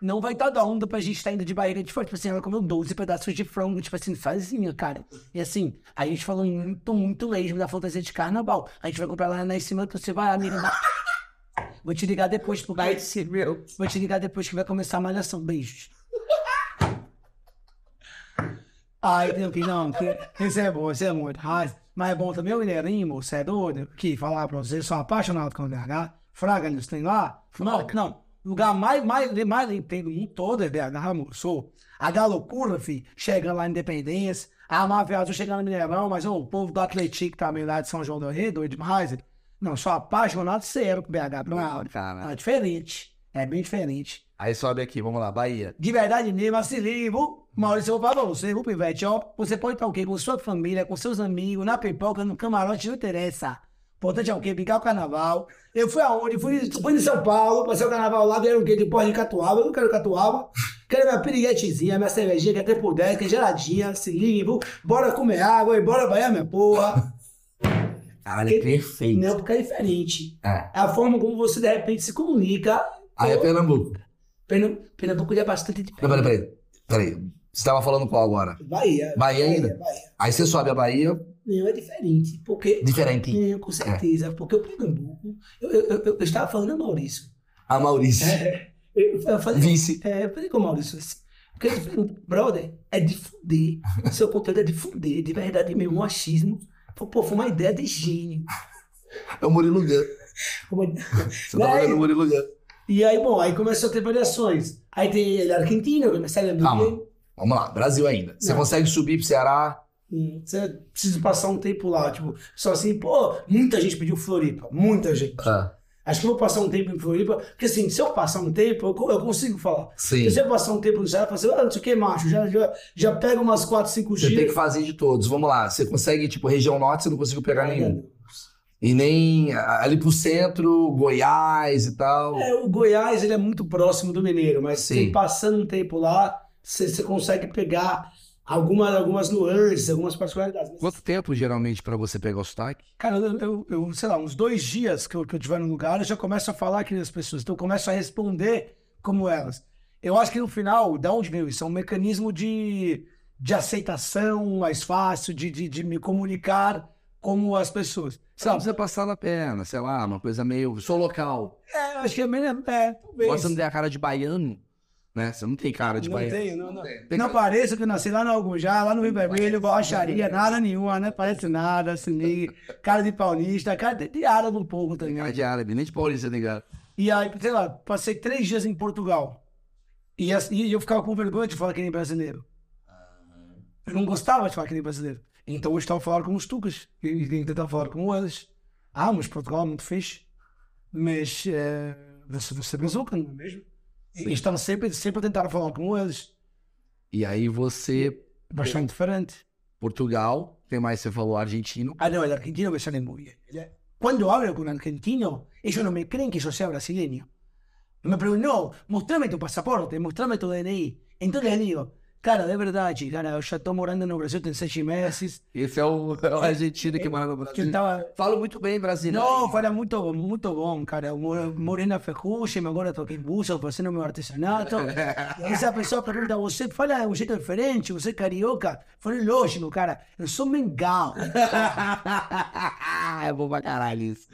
não vai dar onda pra gente estar indo de barriga de fora. Tipo assim, ela comeu 12 pedaços de frango, tipo assim, sozinha, cara. E assim, a gente falou muito, muito mesmo da fantasia de carnaval. A gente vai comprar lá na cima, você vai, amiga. Vou te ligar depois, porque... Vai ser meu. Vou te ligar depois que vai começar a malhação. Beijos. Ai, não, que, esse é bom, esse é muito. Ai, mas é bom também o Mineirinho, você é doido? Que falar pra vocês, sou apaixonado com o BH. Fraga, eles têm lá? Não, não. Lugar mais, mais, mais limpinho do mundo todo é BH, moço. A da loucura, filho, chega lá em Independência. A Mafia Azul chegando no Mineirão, mas o povo do Atlético também lá de São João do Rio, doido demais. Não, sou apaixonado sério com BH. Não, cara. É diferente. É bem diferente. Aí sobe aqui, vamos lá, Bahia. De verdade mesmo, assim, livro. Maurício, eu vou falar pra você, vou Pivete, ó. Você pode estar o quê? Com sua família, com seus amigos, na pipoca, no camarote, não interessa. Importante é o quê? Picar o carnaval. Eu fui aonde? Fui, fui em São Paulo, passei o carnaval lá, vieram o quê? Depois de Catuaba. Eu não quero Catuaba. Quero minha piriguetezinha, minha cervejinha, que é 3 por 10, que é geladinha, se livro. Bora comer água e bora banhar minha porra. Caralho, é perfeito. Não, porque é diferente. É. É a forma como você, de repente, se comunica. Aí é Pernambuco. Pernam- Pernambuco é bastante Não, peraí, peraí. Peraí. Você tava falando qual agora? Bahia. Bahia ainda? Bahia. Aí você sobe a Bahia, Não, é diferente. Porque. diferente. É, com certeza. Porque o Pernambuco. Eu, eu, eu, eu estava falando a Maurício. A Maurício. É, eu, falei. Vice. É, eu falei com o Maurício assim. Porque eu falei, brother, é de fuder. Seu conteúdo é de fuder, de verdade mesmo, um achismo. Pô, foi uma ideia de gênio. É o Murilo Gun. Você tá falando o Murilo Gun. E aí, bom, aí começou a ter variações. Aí tem ele argentino, segue do Calma. Vamos lá, Brasil ainda. Você consegue subir pro Ceará? Hum, Você precisa passar um tempo lá, tipo, só assim, pô, muita gente pediu Floripa, muita gente. Ah, Acho que eu vou passar um tempo em Floripa, porque assim, se eu passar um tempo, eu, eu consigo falar. sim. Se eu passar um tempo no Ceará, eu falo assim, ah, não sei o que, macho, já, já, já pega umas 4, 5 Você tem que dias. fazer de todos. Vamos lá. Você consegue, tipo, região norte, você não conseguiu pegar nenhum. E nem ali pro centro, Goiás e tal. É, o Goiás, ele é muito próximo do Mineiro, mas Sim. passando um tempo lá, você, consegue pegar algumas, algumas nuances, algumas particularidades. Quanto tempo, geralmente, pra você pegar o sotaque? Cara, eu, eu, eu, sei lá, uns dois dias que eu, que eu tiver no lugar, eu já começo a falar que as pessoas, então eu começo a responder como elas. Eu acho que no final, da onde veio isso? É um mecanismo de, de aceitação mais fácil, de, de, de me comunicar como as pessoas. Não precisa passar na perna, sei lá, uma coisa meio. Sou local. É, acho que é, meio- é talvez. Você não tem a cara de baiano, né? Você não tem cara de não baiano. tenho, não, não. Tem Não cara- pareça que eu nasci lá no Algujá, lá no Rio Vermelho, baixaria, nada nenhuma, né? Parece nada, assim, cara de paulista, cara de, de árabe um pouco, tá Cara ligado? de árabe, nem de paulista, tem cara. E aí, sei lá, passei três dias em Portugal. E, assim, e eu ficava com vergonha de falar que nem brasileiro. Eu não gostava de falar que nem brasileiro. Então eu estava a falar com os tucas. E tentar falar com eles. Ah, mas Portugal é muito fixe. Mas é, você, você brazuca, não é mesmo? E estava sempre, sempre a tentar falar com eles. E aí você, Bastante diferente. Portugal, tem mais, você falou argentino. Ah, no, el argentino me sale muy bien. El- Cuando hablo con argentino, ellos no me creen que yo sea brasileño. Me preguntan, no, mostrame tu pasaporte, mostrame tu DNI. Entonces le digo, cara, de verdade, cara, eu já estou morando no Brasil tem seis meses. Esse é o, é o argentino que mora no Brasil. tava... Falo muito bem brasileiro. Não, fala muito, muito bom, cara. Eu morei na Ferrugem, agora estou aqui em Búzios fazendo meu artesanato. E essa pessoa pergunta, você fala de um jeito diferente, você é carioca? Falei, lógico, cara, eu sou mengão. é bom pra caralho isso.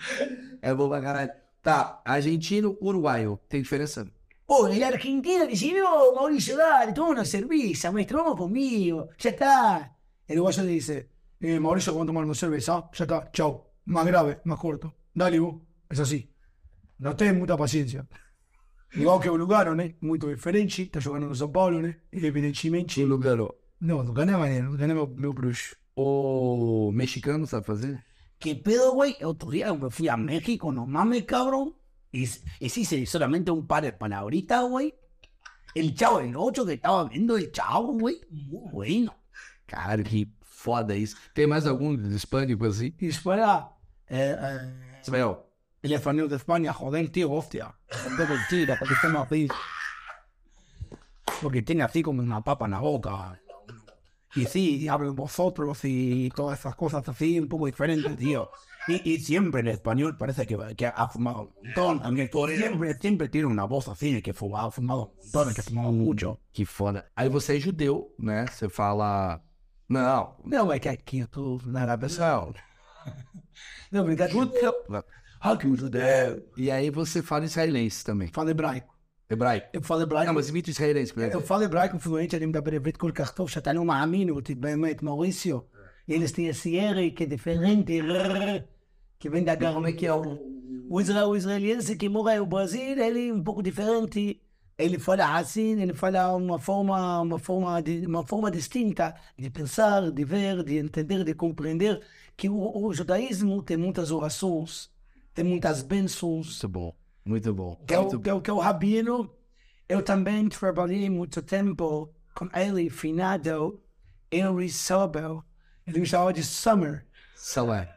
É bom pra caralho. Tá, argentino, uruguaio. Tem diferença? Oh, el argentino dice, no, Mauricio, dale, toma una cerveza, maestro, vamos conmigo, ya está. El uruguayo le dice, eh, Mauricio, vamos a tomar una cerveza, ya está, chao. Más grave, más corto. Dale, vos. Es así. No tenés mucha paciencia. Igual que o Lugano, né? Muito diferente, tá jogando no São Paulo, né? Evidentemente. Lugano. Não, Lugano é maneiro, Lugano é meu, meu bruxo. O mexicano sabe fazer? ¿Qué pedo, güey? Otro día me fui a México, no mames, cabrón. Y, y sí, hice solamente un par de palabritas, güey. El chavo del 8 que estaba viendo el chavo, güey. Muy bueno. Caralho, que foda isso. Tem mais algum hispânico assim? Y después era. Eh, eh, Ismael, Ele é español de España, joder, tío, hostia. Es mentira, porque estamos así. Porque tiene así como una papa en la boca. Y sí, hablan vosotros y todas esas cosas así, un poco diferentes, tío. Y, y siempre el español parece que, que ha fumado un montón. También, siempre, siempre tiene una voz así, que fuma, ha fumado un montón, que ha fumado mucho. Que foda. Aí você é judeu, né? Você fala. Não. Não, é que aqui eu tô na Arábia Saudita. Não, brincadeira. Aqui o judeu. E aí você fala israelense também. Fala hebraico. Hebraico. Eu falo hebraico. Não, mas imita o israelense. por Eu exemplo. falo hebraico fluente, אני מדבר עברית כל כך טוב שאתה לא מאמין אותי באמת, מאוריסיו. eles têm esse R que é diferente, rrr, que vem da Como é que é o. O, isra- o israelense que mora no Brasil, ele é um pouco diferente. Ele fala assim, ele fala uma forma, uma forma, de, uma forma distinta de pensar, de ver, de entender, de compreender que o, o judaísmo tem muitas orações, tem muitas bênçãos, Muito bom. Muito bom. que é, Muito o, que, é o, que é o rabino. Eu também trabalhei muito tempo com ele, finado, Henry Sobel. Ele me chamava de Summer. Salé.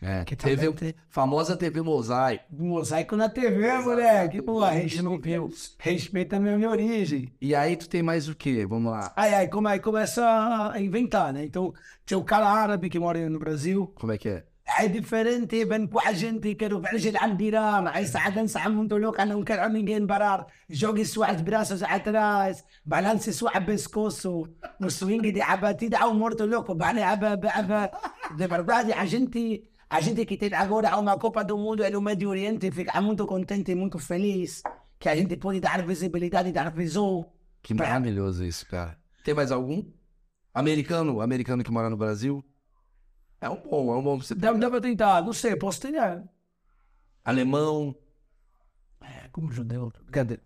É, Que TV, também tem- famosa TV Mosaico. Mosaico na TV, moleque. Pô, respeita, respeita a minha, origem. E aí tu tem mais o quê? Vamos lá. Aí, aí, come, aí começa a inventar, né? Então, tinha o cara árabe que mora no Brasil. Como é que é? É diferente, vem com a gente, quero ver ele andar. Aí sai dançar muito louca, não quero ninguém parar. Jogue suas braços atrás, balance seu pescoço. No swing de abatida ao morto louco. Vale, aba, aba. De verdade, a gente, a gente que tem agora uma Copa do Mundo no Médio Oriente fica muito contente e muito feliz que a gente pode dar visibilidade, dar visão. Que maravilhoso isso, cara. Tem mais algum? Americano, americano que mora no Brasil? É um bom, é um bom. Você Dá, dá pra tentar, não sei, posso tentar. Alemão. É, como judeu. Cadê?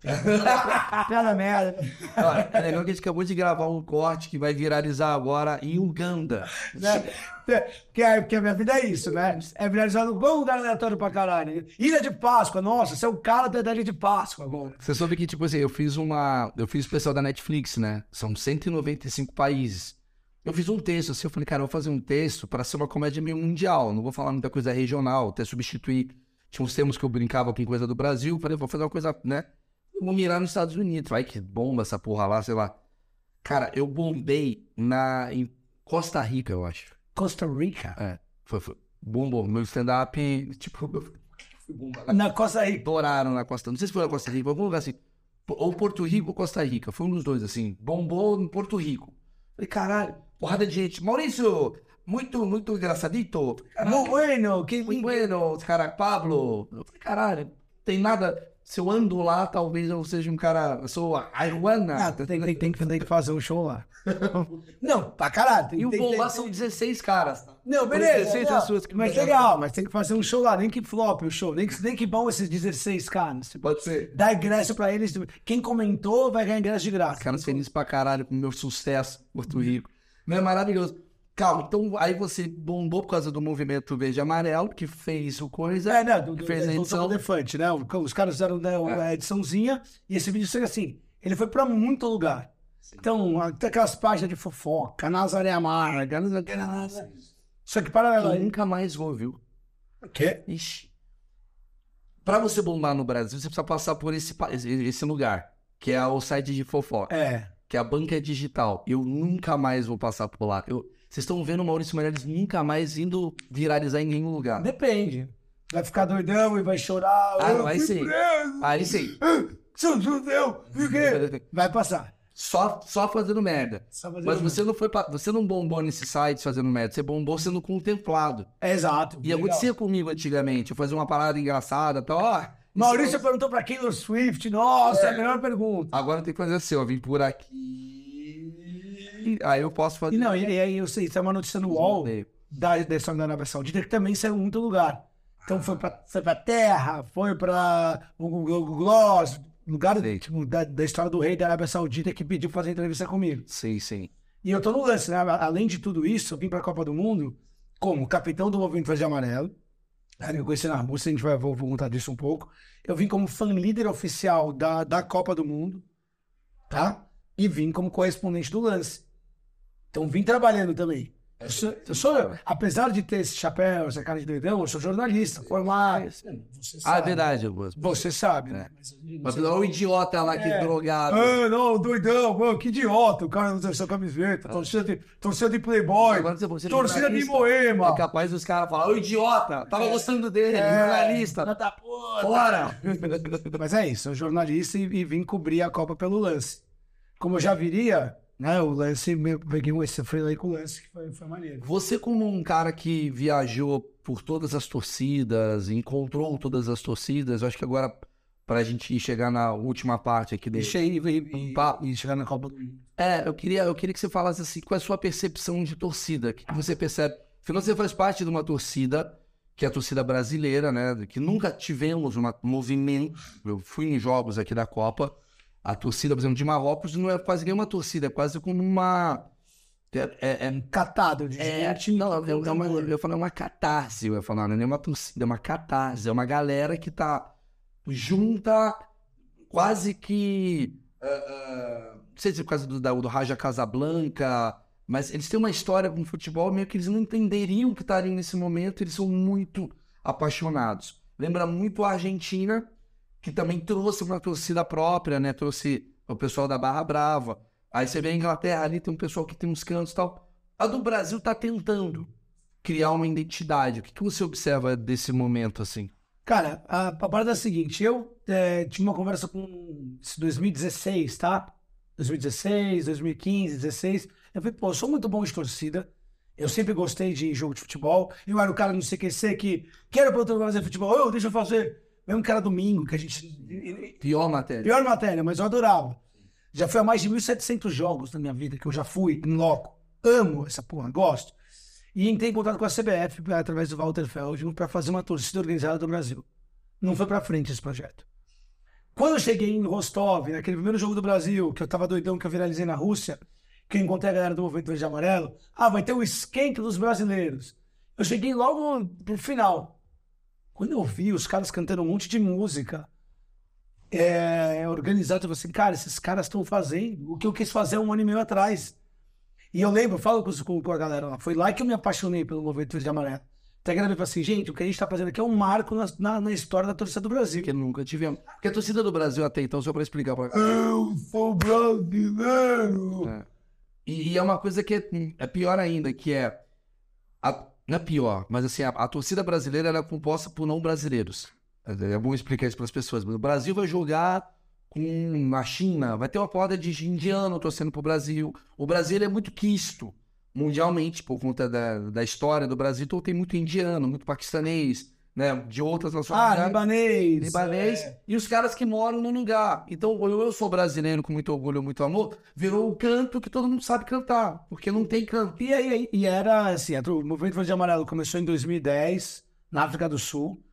Pela merda. Olha, é legal que a gente acabou de gravar um corte que vai viralizar agora em Uganda. né? Que, é, que a minha vida é isso, né? É viralizado um bom lugar aleatório pra caralho. Ilha de Páscoa, nossa, você é o cara da Ilha de Páscoa agora. Você soube que, tipo assim, eu fiz uma. Eu fiz o especial da Netflix, né? São 195 países. Eu fiz um texto assim, eu falei, cara, eu vou fazer um texto para ser uma comédia meio mundial. Não vou falar muita coisa regional, até substituir. Tinha uns termos que eu brincava com coisa do Brasil. Falei, vou fazer uma coisa, né? Eu vou mirar nos Estados Unidos. Vai que bomba essa porra lá, sei lá. Cara, eu bombei na, em Costa Rica, eu acho. Costa Rica. É, foi, foi. Bombou. Meu stand-up, tipo, eu fui bombar Na Costa Rica. estouraram na Costa Não sei se foi na Costa Rica, algum lugar assim. Ou Porto Rico ou Costa Rica. Foi um dos dois, assim. Bombou em Porto Rico. Falei, caralho, porrada de gente. Maurício, muito, muito engraçadito. Muito bueno, que Muito bueno, cara, Pablo. Eu falei, caralho, tem nada. Se eu ando lá, talvez eu seja um cara. Eu sou a Aruana. Ah, tem, tem, tem, que- tem que fazer um show lá. Não, pra caralho. Tem, E o tem- bom lá são 16 caras. Não, beleza. 16 não, pessoas que- mas legal, mas tem que fazer um show lá. Nem que flop o show. Nem que, nem que bom esses 16 caras. Pode ser. Dá ingresso pra eles. Quem comentou vai ganhar ingresso de graça. Caras felizes pra caralho com o meu sucesso Porto Rico. É maravilhoso. Calma, então aí você bombou por causa do movimento verde e amarelo, que fez o coisa. É, né? Do, que do, fez a do, do edição. elefante, né? Os caras fizeram né, uma ediçãozinha e esse vídeo chega assim. Ele foi pra muito lugar. Então, até aquelas páginas de fofoca, Nazaré Amarga, não sei o que, nada. Só que paralelo Eu nunca mais vou, viu? O quê? Ixi. Pra você bombar no Brasil, você precisa passar por esse- esse lugar, que é o site de fofoca, É. que é a banca digital. Eu nunca mais vou passar por lá. Eu- vocês estão vendo o Maurício Meirelles nunca mais indo viralizar em nenhum lugar. Depende. Vai ficar doidão e vai chorar. Ah, Eu fui sim. preso, Aí sim. Sou judeu. Vai passar. Só, só fazendo merda. Só fazendo Mas merda. você não foi pa- você não bombou nesses sites fazendo merda, você bombou sendo contemplado. É exato. E legal. acontecia comigo antigamente, eu fazia uma parada engraçada, tal, ó. Maurício perguntou pra Taylor Swift. Nossa, é a melhor pergunta. Agora tem que fazer assim, ó, vim por aqui. Aí eu posso fazer. E não, e aí eu sei, isso é uma notícia no UOL da, da história da Arábia Saudita que também saiu em muito lugar. Então foi pra, foi pra Terra, foi pra o Google Gloss, lugar tipo, da, da história do rei da Arábia Saudita que pediu pra fazer entrevista comigo. Sim, sim. E eu tô no lance, né? Além de tudo isso, eu vim pra Copa do Mundo como capitão do Movimento Verde Amarelo. Eu conheci na Rússia, a gente vai vou, vou contar disso um pouco. Eu vim como fã líder oficial da, da Copa do Mundo, tá? E vim como correspondente do lance. Então vim trabalhando também. Eu sou, eu sou- apesar de ter esse chapéu, essa cara de doidão, eu sou jornalista, formado. Você Ah, é sabe. verdade, Augusto. Você sabe, né? Mas não é o idiota lá que É. drogado. Ah, não, doidão, mano, que idiota. O cara não tem sua camiseta, torcida de, torcida de Playboy, Agora você- é torcida de jornalista. Moema. É capaz dos caras falar, ô idiota, tava gostando dele, jornalista. filha da puta. Bora! Mas é isso, eu sou jornalista e, e vim cobrir a Copa pelo lance. Como eu já viria, né, o lance, peguei um aí com o lance, que foi, foi maneiro. Você, como um cara que viajou por todas as torcidas, encontrou todas as torcidas, eu acho que agora, pra gente chegar na última parte aqui desse. Deixa aí e, e, e chegar na Copa do Mundo. É, eu queria, eu queria que você falasse assim, qual é a sua percepção de torcida? O que você percebe? Afinal, você faz parte de uma torcida, que é a torcida brasileira, né? Que nunca tivemos um movimento. Eu fui em jogos aqui da Copa. A torcida, por exemplo, de Marrocos não é quase nem uma torcida, é quase como uma. É, é, é- Catado de é, gente. não, é uma, eu ia falar uma catarse, eu ia falar, não é nem uma torcida, é uma catarse, é uma galera que tá junta quase que. é, é, não sei se é por causa do, do Raja Casablanca, mas eles têm uma história com o futebol meio que eles não entenderiam que estariam nesse momento, eles são muito apaixonados. Lembra muito a Argentina, que também trouxe uma torcida própria, né? Trouxe o pessoal da Barra Brava. Aí você vê a Inglaterra ali, tem um pessoal que tem uns cantos e tal. A do Brasil tá tentando criar uma identidade. O que, que você observa desse momento, assim? Cara, a, a parada é a seguinte, eu é, tive uma conversa com esse 2016, tá? 2016, 2015, 16. Eu falei, pô, eu sou muito bom de torcida. Eu sempre gostei de jogo de futebol. Eu era o cara no CQC que quero pra eu fazer futebol. Eu, deixa eu fazer. Mesmo que era domingo, que a gente. Pior matéria. Pior matéria, mas eu adorava. Já fui a mais de 1.700 jogos na minha vida, que eu já fui em loco. Amo essa porra, gosto. E entrei em contato com a CBF através do Walter Feldman para fazer uma torcida organizada do Brasil. Não foi para frente esse projeto. Quando eu cheguei em Rostov, naquele primeiro jogo do Brasil, que eu tava doidão, que eu viralizei na Rússia, que eu encontrei a galera do Movimento Verde e Amarelo, ah, vai ter o esquenta dos brasileiros. Eu cheguei logo pro final. Quando eu vi os caras cantando um monte de música, é, organizado, eu falei assim, cara, esses caras estão fazendo o que eu quis fazer um ano e meio atrás. E eu lembro, eu falo com, com- a galera lá, foi lá que eu me apaixonei pelo movimento verde e amarelo. Até falou assim, gente, o que a gente tá fazendo aqui é um marco na, na, na história da torcida do Brasil. Que nunca tivemos. Porque a torcida do Brasil até então, só pra explicar pra Eu sou brasileiro! É. E, e é uma coisa que é, é pior ainda, que é. a- não é pior, mas assim, a, a torcida brasileira ela é composta por não brasileiros. É, é bom explicar isso para as pessoas. O Brasil vai jogar com a China, vai ter uma porta de indiano torcendo pro Brasil. O Brasil é muito quisto mundialmente por conta da, da história do Brasil. Então tem muito indiano, muito paquistanês, né? De outras Ah, nacionalidades libanês! libanês é. e os caras que moram no lugar. Então, o eu sou brasileiro com muito orgulho, muito amor, virou o canto que todo mundo sabe cantar, porque não tem canto. E aí, e era assim, o movimento verde amarelo começou em 2010, na África do Sul.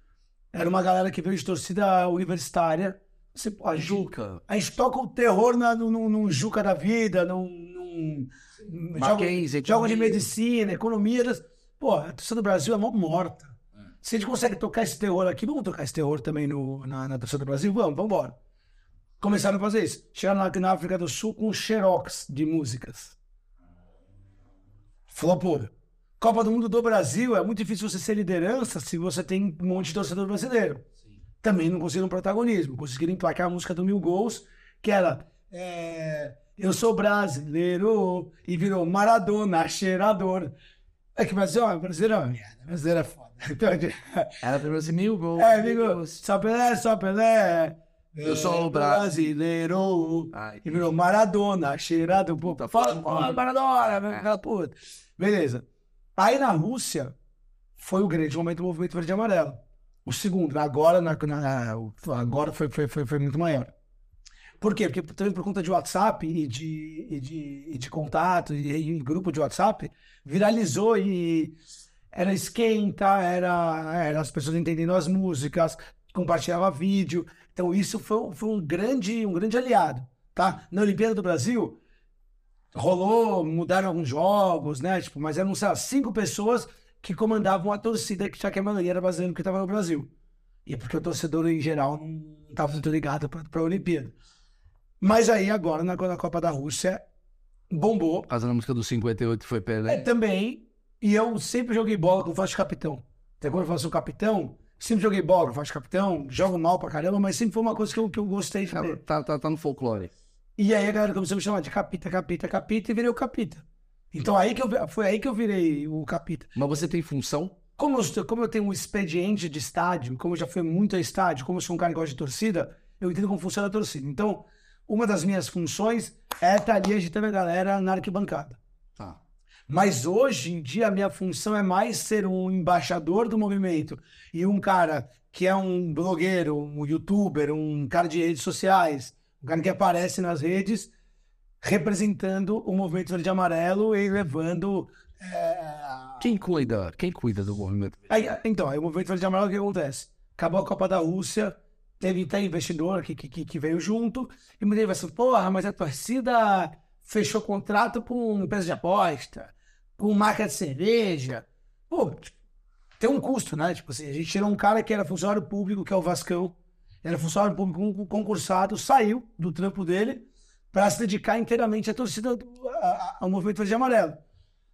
Era uma galera que veio de torcida universitária. Você, a gente, Juca, a gente toca o terror na, num, Juca da vida, num, num jogo, Mackenzie, jogo de medicina, economia. Pô, a torcida do Brasil é mó morta. Se a gente consegue tocar esse terror aqui, vamos tocar esse terror também no, na, na torcida do Brasil? Vamos, vamos embora. Começaram a fazer isso. Chegaram lá na África do Sul com xerox de músicas. Falou, Copa do Mundo do Brasil é muito difícil você ser liderança se você tem um monte de torcedor brasileiro. Também não conseguiram protagonismo. Conseguiram emplacar a música do Mil Gols, que era é, Eu sou brasileiro e virou Maradona, cheirador. É que Brasil, brasileiro é uma merda. Brasileiro é foda. Era primeiro assim, mil gols. é, amigo, só Pelé, só Pelé. Eu sou o brasileiro. Ai, E virou Maradona, cheirado, puta. Fala, fala, Maradona, aquela puta. Beleza. Aí na Rússia, foi o grande momento do movimento verde e amarelo. O segundo, agora, na, na- agora foi, foi, foi, foi muito maior. Por quê? Porque também por conta de WhatsApp e de, e de, e de contato e, e grupo de WhatsApp, viralizou e era esquenta, era, era as pessoas entendendo as músicas, compartilhava vídeo. Então isso foi, um- foi um grande um grande aliado, tá? Na Olimpíada do Brasil rolou, mudaram alguns jogos, né? Tipo, mas eram sei lá, cinco pessoas que comandavam a torcida, que já que a maioria era brasileiro que estava no Brasil. E é porque o torcedor em geral não estava muito ligado para a Olimpíada. Mas aí agora na, na Copa da Rússia bombou Fazendo a música do 58 foi é, Pelé. também, E eu sempre joguei bola com faixa de capitão. Até quando eu faço capitão, sempre joguei bola com faixa de capitão, jogo mal pra caramba, mas sempre foi uma coisa que eu, que eu gostei de Tá, fazer. tá, tá, tá no folclore. E aí a galera começou a me chamar de capita, capita, capita e virei o capita. Então aí que eu, foi aí que eu virei o capita. Mas você tem função? Como eu, como eu tenho um expediente de estádio, como eu já fui muito a estádio, como eu sou um cara que gosta de torcida, eu entendo como funciona a torcida. Então, uma das minhas funções é estar ali agitando a galera na arquibancada. Tá. Mas hoje em dia a minha função é mais ser um embaixador do movimento e um cara que é um blogueiro, um youtuber, um cara de redes sociais, um cara que aparece nas redes representando o movimento verde e amarelo e levando. é, Quem cuida? Quem cuida do movimento? Aí, então, aí o movimento verde e amarelo, o que acontece? Acabou a Copa da Rússia, teve até investidor que, que, que veio junto, e gente vai assim, porra, mas a torcida fechou contrato com empresa de aposta, com marca de cerveja. Pô, tem um custo, né? Tipo assim, a gente tirou um cara que era funcionário público, que é o Vascão, era funcionário público con- concursado, saiu do trampo dele para se dedicar inteiramente à torcida, ao movimento verde e amarelo.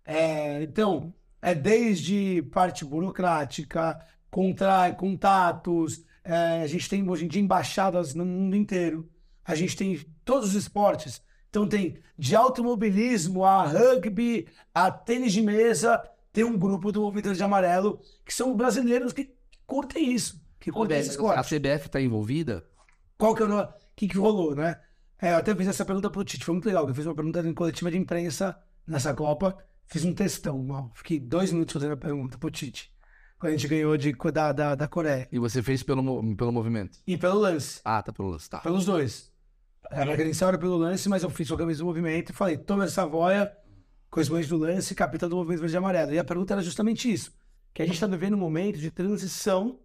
É, então, é desde parte burocrática, contra, contatos, é, a gente tem hoje em dia embaixadas no mundo inteiro, a gente tem todos os esportes. Então tem de automobilismo a rugby, a tênis de mesa, tem um grupo do movimento de amarelo que são brasileiros que curtem isso, que curtem esse esporte A CBF tá envolvida? qual que é o no- que, que rolou, né? É, eu até fiz essa pergunta pro Tite, foi muito legal. Eu fiz uma pergunta em coletiva de imprensa nessa Copa, fiz um textão, mal. fiquei dois minutos fazendo a pergunta pro Tite, quando a gente ganhou de, da, da, da Coreia. E você fez pelo, pelo movimento? E pelo lance, Ah, tá pelo lance. Tá. pelos dois. A minha credencial era pelo lance, mas eu fiz o camisa do movimento e falei, Thomas Savoia, correspondente do lance, capitão do movimento verde e amarelo. E a pergunta era justamente isso, que a gente está vivendo um momento de transição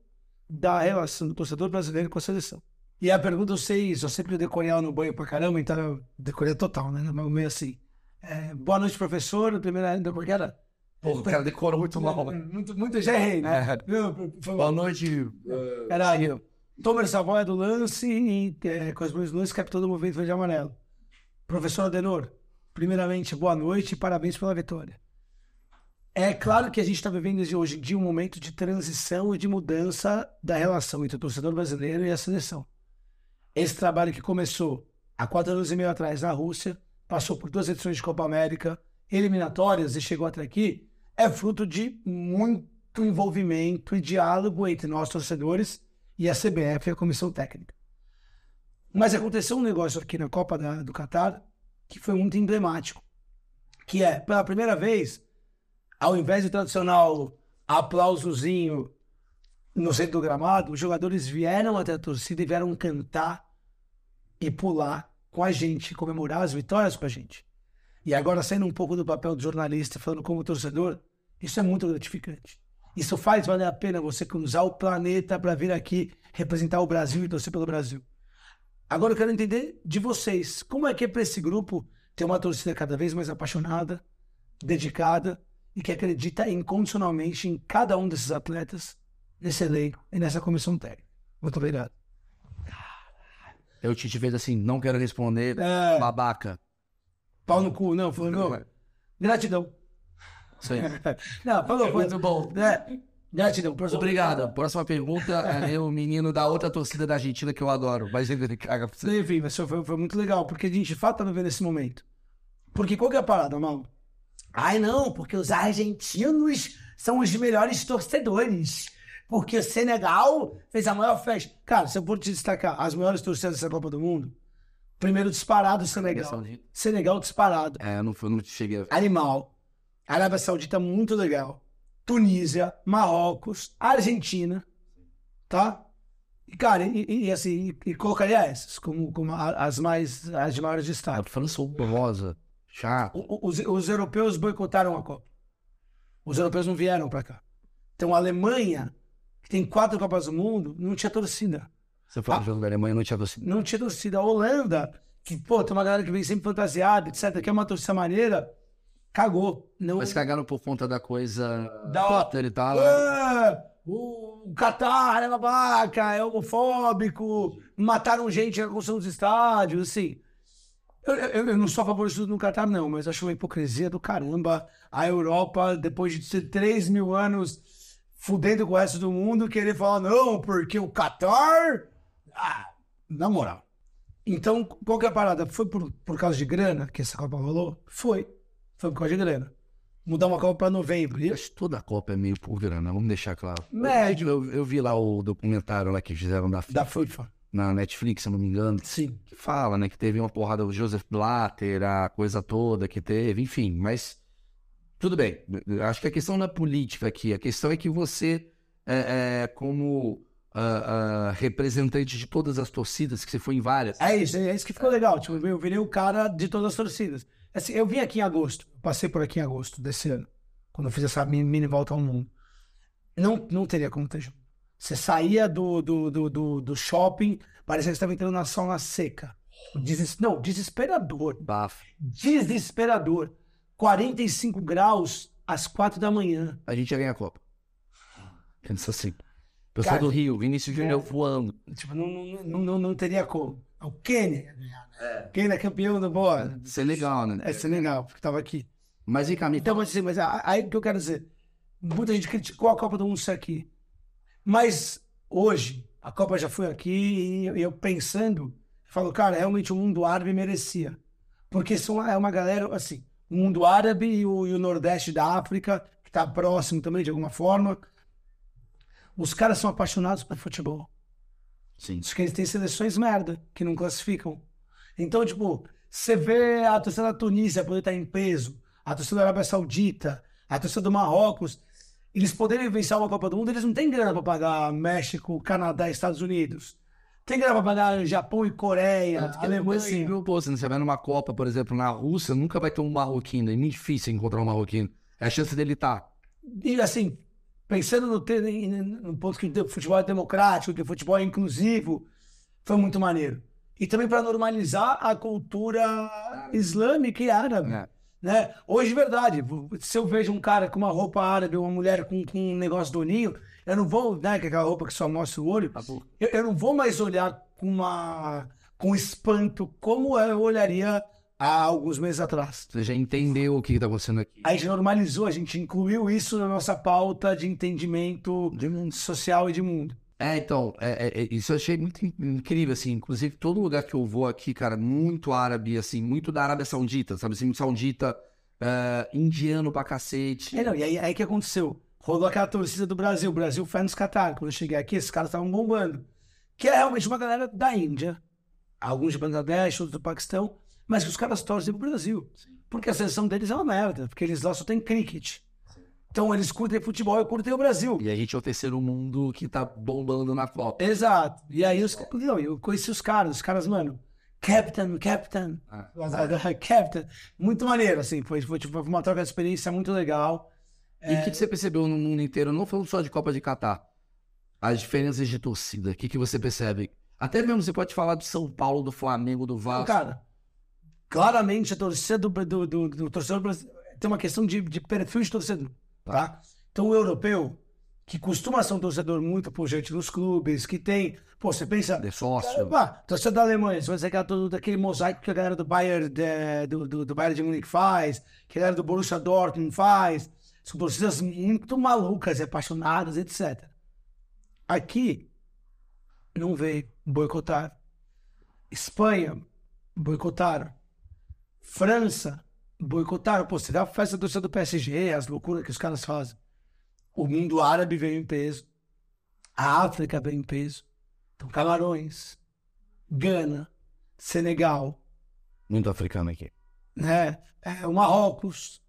da relação do torcedor brasileiro com a seleção. E a pergunta eu sei, eu sempre decorei ela no banho pra caramba, então eu decorei total, né? Mas meio assim. é, boa noite, professor. Primeira porque era. Pô, o cara decorou muito mal. Muito, muito já errei, né? É. Boa noite. Era eu. Tomer Savoia do lance e é, do lance, capitão do movimento verde e amarelo. Professor Adenor, primeiramente, boa noite e parabéns pela vitória. É claro que a gente está vivendo hoje em dia um momento de transição e de mudança da relação entre o torcedor brasileiro e a seleção. Esse trabalho que começou há quatro anos e meio atrás na Rússia, passou por duas edições de Copa América, eliminatórias e chegou até aqui, é fruto de muito envolvimento e diálogo entre nós torcedores e a CBF e a comissão técnica. Mas aconteceu um negócio aqui na Copa da- do Catar que foi muito emblemático, que é, pela primeira vez, ao invés do tradicional aplausozinho no centro do gramado, os jogadores vieram até a torcida e vieram cantar e pular com a gente, comemorar as vitórias com a gente. E agora, saindo um pouco do papel do jornalista, falando como torcedor, isso é muito gratificante. Isso faz valer a pena você cruzar o planeta para vir aqui representar o Brasil e torcer pelo Brasil. Agora eu quero entender de vocês, como é que é para esse grupo ter uma torcida cada vez mais apaixonada, dedicada e que acredita incondicionalmente em cada um desses atletas, nesse elenco e nessa comissão técnica. Muito obrigado. Eu te fez assim, não quero responder, É. babaca. Pau no cu, não, não. Gratidão. Isso aí. Não, falou, Muito bom. É, gratidão, professor. Obrigado. Próxima pergunta é o menino da outra torcida da Argentina que eu adoro. Mas ele caga pra você. Enfim, mas foi, foi muito legal, porque a gente de fato tá vivendo esse momento. Porque qual que é a parada, mal? Ai, não, porque os argentinos são os melhores torcedores. Porque o Senegal fez a maior festa. Cara, se eu for te destacar as maiores torcidas dessa Copa do Mundo, primeiro disparado Senegal. Saudita. Senegal disparado. É, eu não, eu não cheguei a ver. Animal. Arábia Saudita muito legal. Tunísia, Marrocos, Argentina, tá? E, cara, e, e- assim, e, e colocaria essas como, como a- as mais, as de maiores A destaque. França horrorosa. Chato. O- Os, os europeus boicotaram a Copa. Os europeus não vieram pra cá. Então a Alemanha, que tem quatro Copas do Mundo, não tinha torcida. Você foi no jogo da Alemanha, não tinha torcida. Não tinha torcida. A Holanda, que, pô, tem uma galera que vem sempre fantasiada, etc., que é uma torcida maneira, cagou. Não, Mas cagaram por conta da coisa. Da- Potter e tal. Ah, o Qatar é babaca, é homofóbico, mataram gente na construção dos estádios, assim. Eu, eu, eu não sou a favor disso no Qatar, não, mas acho uma hipocrisia do caramba a Europa, depois de ser 3 mil anos fudendo com o resto do mundo, querer falar, não, porque o Qatar. Ah, na moral. Então, qual que é a parada? Foi por, por causa de grana que essa Copa rolou? Foi. Foi por causa de grana. Mudar uma Copa para novembro. E- Acho que toda a Copa é meio por grana, vamos deixar claro. Médio. Eu, eu vi lá o documentário lá que fizeram da, Da FIFA. na Netflix, se não me engano. Sim. que fala, né, que teve uma porrada do Joseph Blatter, a coisa toda que teve, enfim, mas tudo bem. Acho que a questão não é política aqui, a questão é que você, é, é, como ah, ah, representante de todas as torcidas, que você foi em várias, É isso, é isso que ficou legal. Tipo, eu virei o cara de todas as torcidas. Assim, eu vim aqui em agosto, passei por aqui em agosto desse ano, quando eu fiz essa mini, volta ao mundo. Não, não teria como ter jogo. Você saía do, do, do, do, do shopping, parecia que você estava entrando na sauna seca. Deses... Não, desesperador. bafo. Desesperador. 45 graus às 4 da manhã. A gente ia ganhar a Copa. Pensa assim. Pessoal do Rio, Vinícius Júnior é. voando. Tipo, não, não, não, não teria como. O Quênia ia ganhar. Né? Quênia é campeão do boa. Isso é legal, né? É legal, porque tava aqui. Mas vem cá, me Então, mas, assim, mas a- aí o que eu quero dizer? Muita gente criticou a Copa do Mundo ser aqui. Mas hoje, a Copa já foi aqui e eu, eu pensando, eu falo, cara, realmente o mundo árabe merecia. Porque são, é uma galera, assim, o mundo árabe e o, e o Nordeste da África, que está próximo também de alguma forma. Os caras são apaixonados por futebol. Sim. Só que eles têm seleções merda, que não classificam. Então, tipo, você vê a torcida da Tunísia poder estar em peso, a torcida da Arábia Saudita, a torcida do Marrocos, eles poderem vencer uma Copa do Mundo, eles não têm grana para pagar México, Canadá Estados Unidos. Tem grana para pagar Japão e Coreia, Tanto que Alemanha. assim, viu, pô, se você vai numa Copa, por exemplo, na Rússia, nunca vai ter um marroquino. É muito difícil encontrar um marroquino. É a chance dele estar. E assim, pensando no, no ponto que o futebol é democrático, que o futebol é inclusivo, foi muito maneiro. E também para normalizar a cultura islâmica e árabe. É. Né? Hoje, de verdade, se eu vejo um cara com uma roupa árabe, uma mulher com, com um negócio do ninho, eu não vou, né, com aquela roupa que só mostra o olho, eu, eu não vou mais olhar com uma com espanto como eu olharia há alguns meses atrás. Você já entendeu o que está acontecendo aqui. A gente normalizou, a gente incluiu isso na nossa pauta de entendimento De mundo. social e de mundo. É, então, é, é, é, isso eu achei muito in- incrível, assim. Inclusive, todo lugar que eu vou aqui, cara, muito árabe, assim, muito da Arábia Saudita, sabe? Assim, muito saudita, é, indiano pra cacete. É, não, e aí, aí que aconteceu? Rolou aquela torcida do Brasil, Brasil fé nos Qatar. Quando eu cheguei aqui, esses caras estavam bombando. Que é realmente uma galera da Índia, alguns de Bangladesh, outros do Paquistão, mas que os caras torcem pro Brasil. Porque a seleção deles é uma merda, porque eles lá só tem cricket. Então eles curtem futebol e curtem o Brasil. E a gente é o terceiro mundo que tá bombando na Copa. Exato. E aí os, não, eu conheci os caras, os caras, mano, Captain, Captain, Captain. Muito maneiro, assim, foi, foi, tipo, foi uma troca de experiência muito legal. E o que, que você percebeu no mundo inteiro, não falando só de Copa de Catar? As diferenças de torcida, o que, que você percebe? Até mesmo você pode falar do São Paulo, do Flamengo, do Vasco. Cara, claramente a torcida do, do, do, do torcedor brasileiro tem uma questão de, de perfil de torcedor, tá? Então o europeu, que costuma ser um torcedor muito pujante nos clubes, que tem, pô, você pensa, de sócio. Pá, torcida da Alemanha, você vai aquela, todo, daquele mosaico que a galera do Bayern de, do, do, do Bayern de Munique faz, que a galera do Borussia Dortmund faz. São torcidas muito malucas e apaixonadas, etc. Aqui, não veio, boicotaram. Espanha, boicotaram. França, boicotaram. Pô, você dá a festa torcida do PSG, as loucuras que os caras fazem. O mundo árabe veio em peso. A África veio em peso. Então, Camarões, Gana, Senegal, Muito africano aqui. né? É, o Marrocos.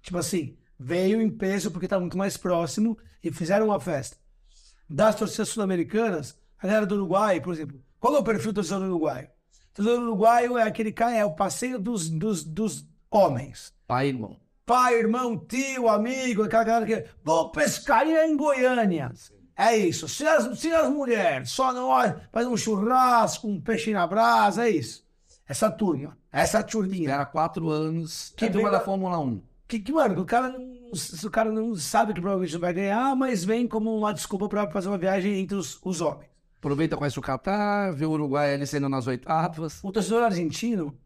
Tipo assim, veio em peso porque tá muito mais próximo e fizeram uma festa. Das torcidas sul-americanas, a galera do Uruguai, por exemplo. Qual é o perfil do torcedor do Uruguai? O torcedor do Uruguai é aquele cara, é o passeio dos, dos, dos homens. Pai, irmão. Pai, irmão, tio, amigo, aquela galera que. Vou pescaria em Goiânia. É isso. Se as, se as mulheres só não olham, faz um churrasco, um peixe na brasa, é isso. Essa turma, essa turminha. Era quatro anos. Que turma da Fórmula 1. Que, que, mano, o cara, não, o cara não sabe que provavelmente não vai ganhar, mas vem como uma desculpa pra fazer uma viagem entre os, os homens. Aproveita, conhece o Catar, vê o Uruguai ali saindo nas oitavas. O torcedor argentino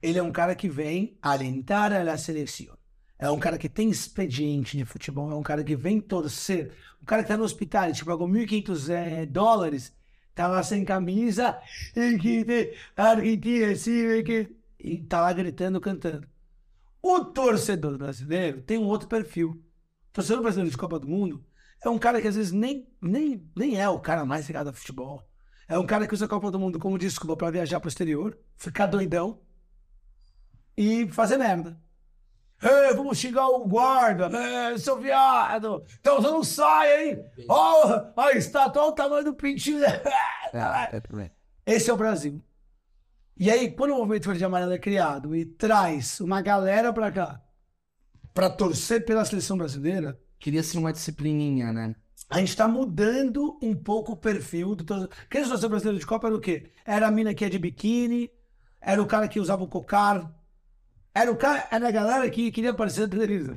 Ele é um cara que vem alentar a seleção. É um cara que tem expediente de futebol, é um cara que vem torcer. O cara que tá no hospital, tipo, pagou 1.500 é, dólares, tá lá sem camisa, e que Argentina, sim, e que... E tá lá gritando, cantando. O torcedor brasileiro tem um outro perfil. O torcedor brasileiro de Copa do Mundo é um cara que às vezes nem, nem, nem é o cara mais ligado a futebol. É um cara que usa a Copa do Mundo como desculpa para viajar pro exterior, ficar doidão e fazer merda. Ei, vamos xingar o guarda, Ei, seu viado, tá usando saia, hein? Ó, oh, a estátua, olha o tamanho do pintinho. Esse é o Brasil. E aí, quando o movimento verde e amarelo é criado e traz uma galera pra cá pra torcer pela seleção brasileira, Queria ser uma disciplininha, né? a gente tá mudando um pouco o perfil do torcedor. Quem torcedor brasileiro de Copa era o quê? Era a mina que é de biquíni, era o cara que usava o cocar, era o cara, era a galera que queria aparecer na televisão.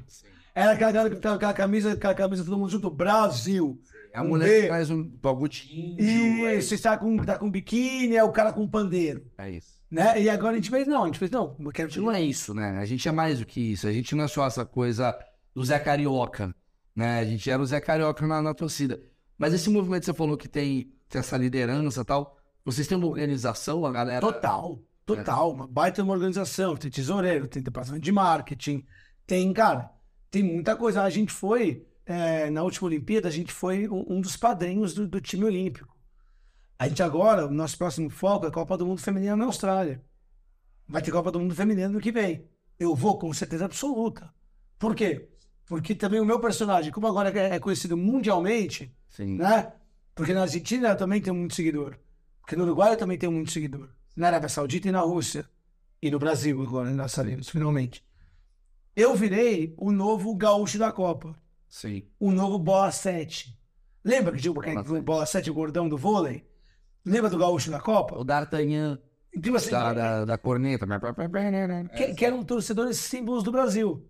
Era aquela galera que tava com aquela camisa, aquela camisa todo mundo junto, Brasil. É a Um mulher B. que faz um pagodinho. E você está com, tá com biquíni, é o cara com pandeiro. É isso. Né? E agora a gente fez, não, a gente fez, não, eu quero A gente não é isso, né? A gente é mais do que isso. A gente não é só essa coisa do Zé Carioca, né? A gente era o Zé Carioca na, na torcida. Mas esse movimento que você falou que tem, tem essa liderança e tal, vocês têm uma organização, a galera... Total, total. Uma baita uma organização. Tem tesoureiro, tem departamento de marketing, tem, cara, tem muita coisa. A gente foi, é, na última Olimpíada, a gente foi um, um dos padrinhos do, do time olímpico. A gente agora, o nosso próximo foco é a Copa do Mundo Feminina na Austrália. Vai ter Copa do Mundo Feminina no que vem. Eu vou com certeza absoluta. Por quê? Porque também o meu personagem, como agora é é conhecido mundialmente, Sim. né? Porque na Argentina eu também tenho muito seguidor. Porque no Uruguai eu também tenho muito seguidor. Na Arábia Saudita e na Rússia. E no Brasil agora, nós saímos, finalmente. Eu virei o novo gaúcho da Copa. Sim. O novo Bola 7. Lembra que tinha o Bola o sete. Bola 7, o gordão do vôlei? Lembra do gaúcho da Copa? O D'Artagnan Então, assim, da, da, da corneta. que, que eram torcedores símbolos do Brasil.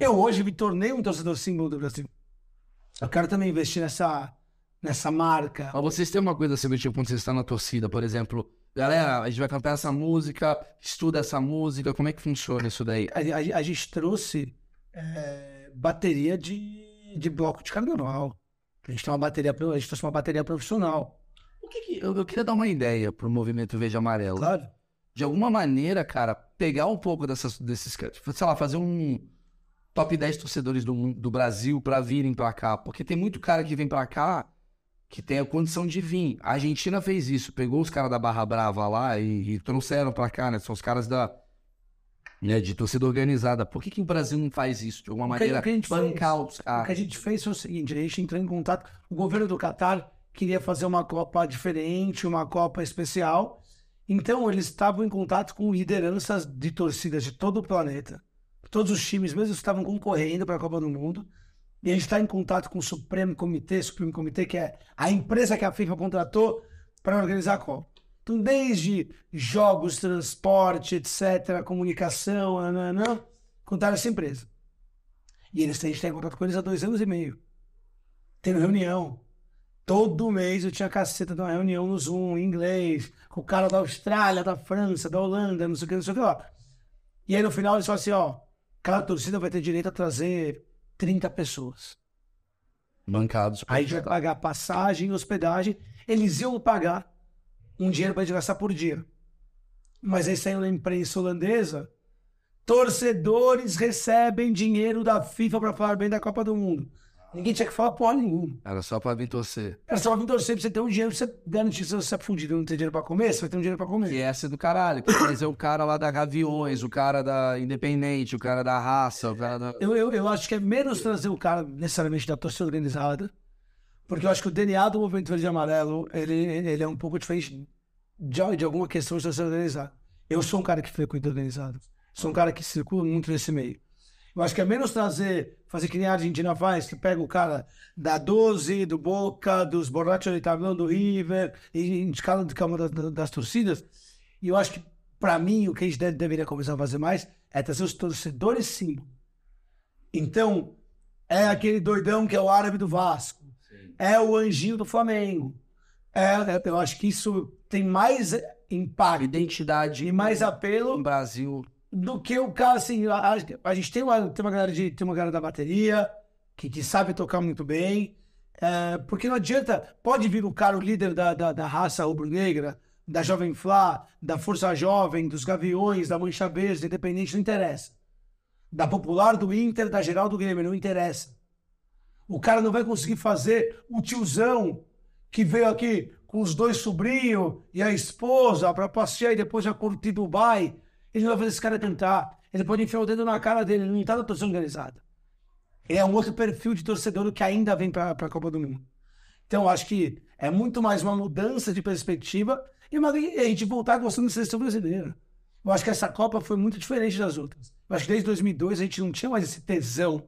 Eu hoje me tornei um torcedor símbolo do Brasil. Eu quero também investir nessa, nessa marca. Mas vocês têm uma coisa assim, do tipo, quando vocês estão na torcida, por exemplo, galera, a gente vai cantar essa música, estuda essa música, como é que funciona isso daí? A, a- a gente trouxe é, bateria de, de bloco de carnaval. A gente tem uma bateria, a gente trouxe uma bateria profissional. O que que- eu, eu queria dar uma ideia pro movimento Verde Amarelo. Claro. De alguma maneira, cara, pegar um pouco dessas, desses, sei lá, fazer um top 10 torcedores do, do Brasil pra virem pra cá. Porque tem muito cara que vem pra cá que tem a condição de vir. A Argentina fez isso, pegou os caras da Barra Brava lá e, e trouxeram pra cá, né? São os caras da. Né, de torcida organizada. Por que, que o Brasil não faz isso? De alguma maneira, o que a gente fez? os O que a gente fez foi o seguinte: a gente entrou em contato. O governo do Catar queria fazer uma Copa diferente, uma Copa especial. Então, eles estavam em contato com lideranças de torcidas de todo o planeta. Todos os times, mesmo estavam concorrendo para a Copa do Mundo. E a gente está em contato com o Supremo Comitê, Supremo Comitê, que é a empresa que a FIFA contratou para organizar a Copa. Então, desde jogos, transporte, etc., comunicação, nananã, contaram essa empresa. E eles a gente tem contato com eles há dois anos e meio. Tendo reunião. Todo mês eu tinha caceta de uma reunião no Zoom, em inglês, com o cara da Austrália, da França, da Holanda, não sei o que, não sei o que lá. E aí no final eles falam assim, ó, cada torcida vai ter direito a trazer 30 pessoas. Bancados. Aí a gente vai pagar passagem e hospedagem. Eles iam pagar um dinheiro para gente gastar por dia. Mas aí saiu na imprensa holandesa, torcedores recebem dinheiro da FIFA para falar bem da Copa do Mundo. Ninguém tinha que falar porra nenhuma. Era só pra vir torcer. Era só vir torcer pra você ter um dinheiro, pra você garantir se você é fundido e não ter dinheiro pra comer, você vai ter um dinheiro pra E comer. essa é do caralho. Mas é o cara lá da Gaviões, o cara da Independente, o cara da raça, o cara da. Eu, eu, eu acho que é menos trazer o cara necessariamente da torcida organizada, porque eu acho que o DNA do movimento verde e amarelo, ele, ele é um pouco diferente de, de alguma questão de torcida organizada. Eu sou um cara que frequenta organizado. Sou um cara que circula muito nesse meio. Eu acho que é menos trazer, fazer que nem a Argentina faz, que pega o cara da 12, do Boca, dos Borrachos de Tablão, do River, e escala de cama das, das torcidas. E eu acho que, para mim, o que a gente deve- deveria começar a fazer mais é trazer os torcedores símbolo. Então, é aquele doidão que é o árabe do Vasco, é o anjinho do Flamengo. É, eu acho que isso tem mais impacto Identidade e mais no apelo Brasil. Do que o cara, assim, a, a- gente tem uma, tem uma galera de, tem uma galera da bateria que, que sabe tocar muito bem, é, porque não adianta, pode vir o cara, o líder da, da, da raça rubro-negra, da Jovem Flá, da Força Jovem, dos Gaviões, da Mancha Verde, Independente, não interessa. Da Popular, do Inter, da Geral do Grêmio, não interessa. O cara não vai conseguir fazer o tiozão que veio aqui com os dois sobrinhos e a esposa para passear e depois já curtir Dubai. Ele não vai fazer esse cara tentar. Ele pode enfiar o dedo na cara dele, ele não tá na torcida organizada. Ele é um outro perfil de torcedor que ainda vem para a Copa do Mundo. Então, eu acho que é muito mais uma mudança de perspectiva e, uma, a gente voltar gostando da seleção brasileira. Eu acho que essa Copa foi muito diferente das outras. Eu acho que desde 2002 a gente não tinha mais esse tesão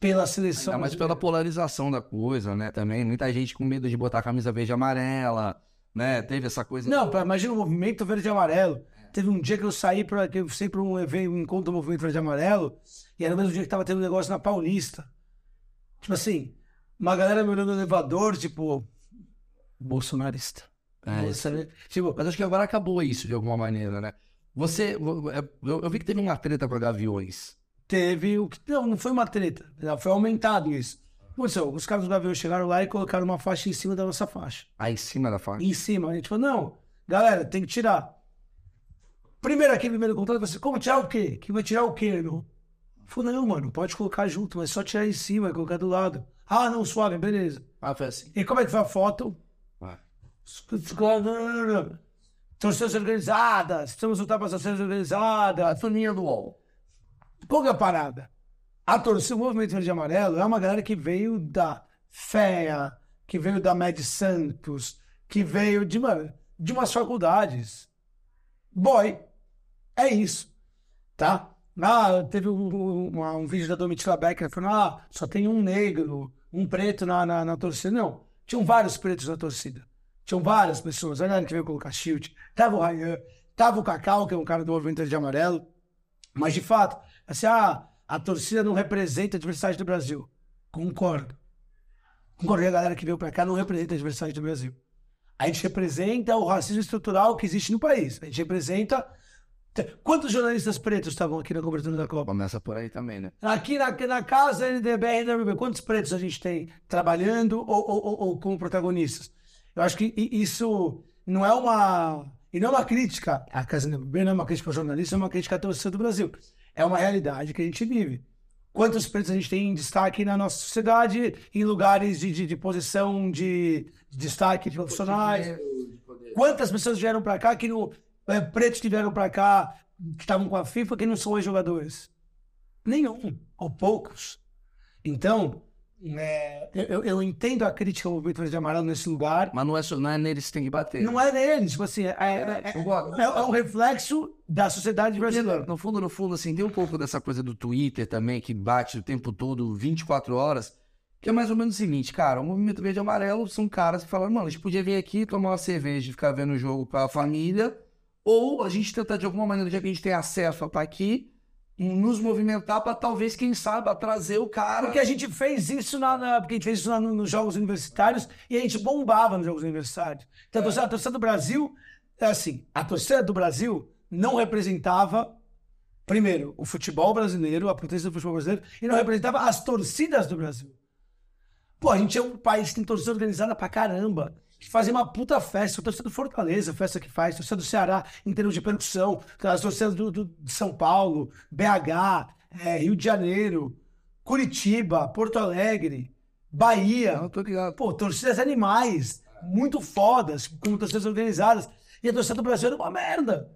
pela seleção. Ainda mais pela polarização da coisa, né? Também muita gente com medo de botar a camisa verde e amarela, né? Teve essa coisa. Não, imagina o movimento verde e amarelo. Teve um dia que eu saí para que eu para um evento, um encontro do movimento verde amarelo, e era o mesmo dia que tava tendo um negócio na Paulista. Tipo assim, uma galera me olhando no elevador, tipo, bolsonarista. É, Bolsonaro- Tipo, Mas acho que agora acabou isso de alguma maneira, né? Você. Eu, eu vi que teve uma treta com a Gaviões. teve o que. Não, não foi uma treta. não, Foi aumentado isso. Aconteceu, os caras do Gavião chegaram lá e colocaram uma faixa em cima da nossa faixa. Aí em cima da faixa. em cima. A gente falou, não, galera, tem que tirar. Primeiro aqui, primeiro contato, você, como tirar o quê? Que vai tirar o quê, irmão? Falou, não, mano, pode colocar junto, mas só tirar em cima, colocar do lado. Ah, não, suave, beleza. Ah, foi assim. E como é que foi a foto? Vai. Torcidas organizadas, estamos lutando para as torcidas organizadas. Foninha do UOL. Qual que é a parada? A torcida, o movimento verde e amarelo é uma galera que veio da FEA, que veio da Med Santos, que veio de, uma, de umas faculdades. Boy, é isso, tá? Ah, teve um, um- um vídeo da Domitila Becker falando, ah, só tem um negro, um preto na, na, na torcida. Não, tinham vários pretos na torcida. Tinham várias pessoas. Olha que veio colocar shield. Tava o Ryan, tava o Cacau, que é um cara do movimento verde e amarelo. Mas, de fato, assim, ah, a torcida não representa a diversidade do Brasil. Concordo. Concordo que a galera que veio pra cá não representa a diversidade do Brasil. A gente representa o racismo estrutural que existe no país. A gente representa. Quantos jornalistas pretos estavam aqui na cobertura da Copa? Começa por aí também, né? Aqui na, na casa NDBR da quantos pretos a gente tem trabalhando ou, ou, ou- ou como protagonistas? Eu acho que isso não é uma. E não é uma crítica à casa NDBR, não é uma crítica ao jornalista, é uma crítica à torcida do Brasil. É uma realidade que a gente vive. Quantos pretos a gente tem em destaque na nossa sociedade, em lugares de, de, de posição de, de destaque de profissionais? Quantas pessoas vieram pra cá que não. É, pretos que vieram pra cá, que estavam com a FIFA, que não são ex-jogadores? Nenhum, ou poucos. Então, é, eu- eu, entendo a crítica ao movimento verde e amarelo nesse lugar. Mas não é, só, não é neles que tem que bater. Não é neles, tipo assim, é, é, é- é- é um reflexo da sociedade brasileira. No fundo, no fundo, assim, tem um pouco dessa coisa do Twitter também, que bate o tempo todo, 24 horas, que é mais ou menos o seguinte, cara, o movimento verde e amarelo são caras que falam, mano, a gente podia vir aqui tomar uma cerveja e ficar vendo o jogo com a família, ou a gente tentar de alguma maneira, já que a gente tem acesso a estar aqui, nos movimentar para talvez, quem sabe, trazer o cara. Porque a gente fez isso na, na- porque a gente fez isso no- nos Jogos Universitários e a gente bombava nos Jogos Universitários. Então, a torcida, a torcida do Brasil, é assim, a torcida do Brasil não representava, primeiro, o futebol brasileiro, a potência do futebol brasileiro, e não representava as torcidas do Brasil. Pô, a gente é um país que tem torcida organizada pra caramba. Que fazem uma puta festa. A torcida do Fortaleza, a festa que faz. A torcida do Ceará, em termos de percussão. As torcidas do, do- de São Paulo, BH, é, Rio de Janeiro, Curitiba, Porto Alegre, Bahia. Eu tô ligado. Pô, torcidas animais, muito fodas, como torcidas organizadas. E a torcida do Brasil era uma merda.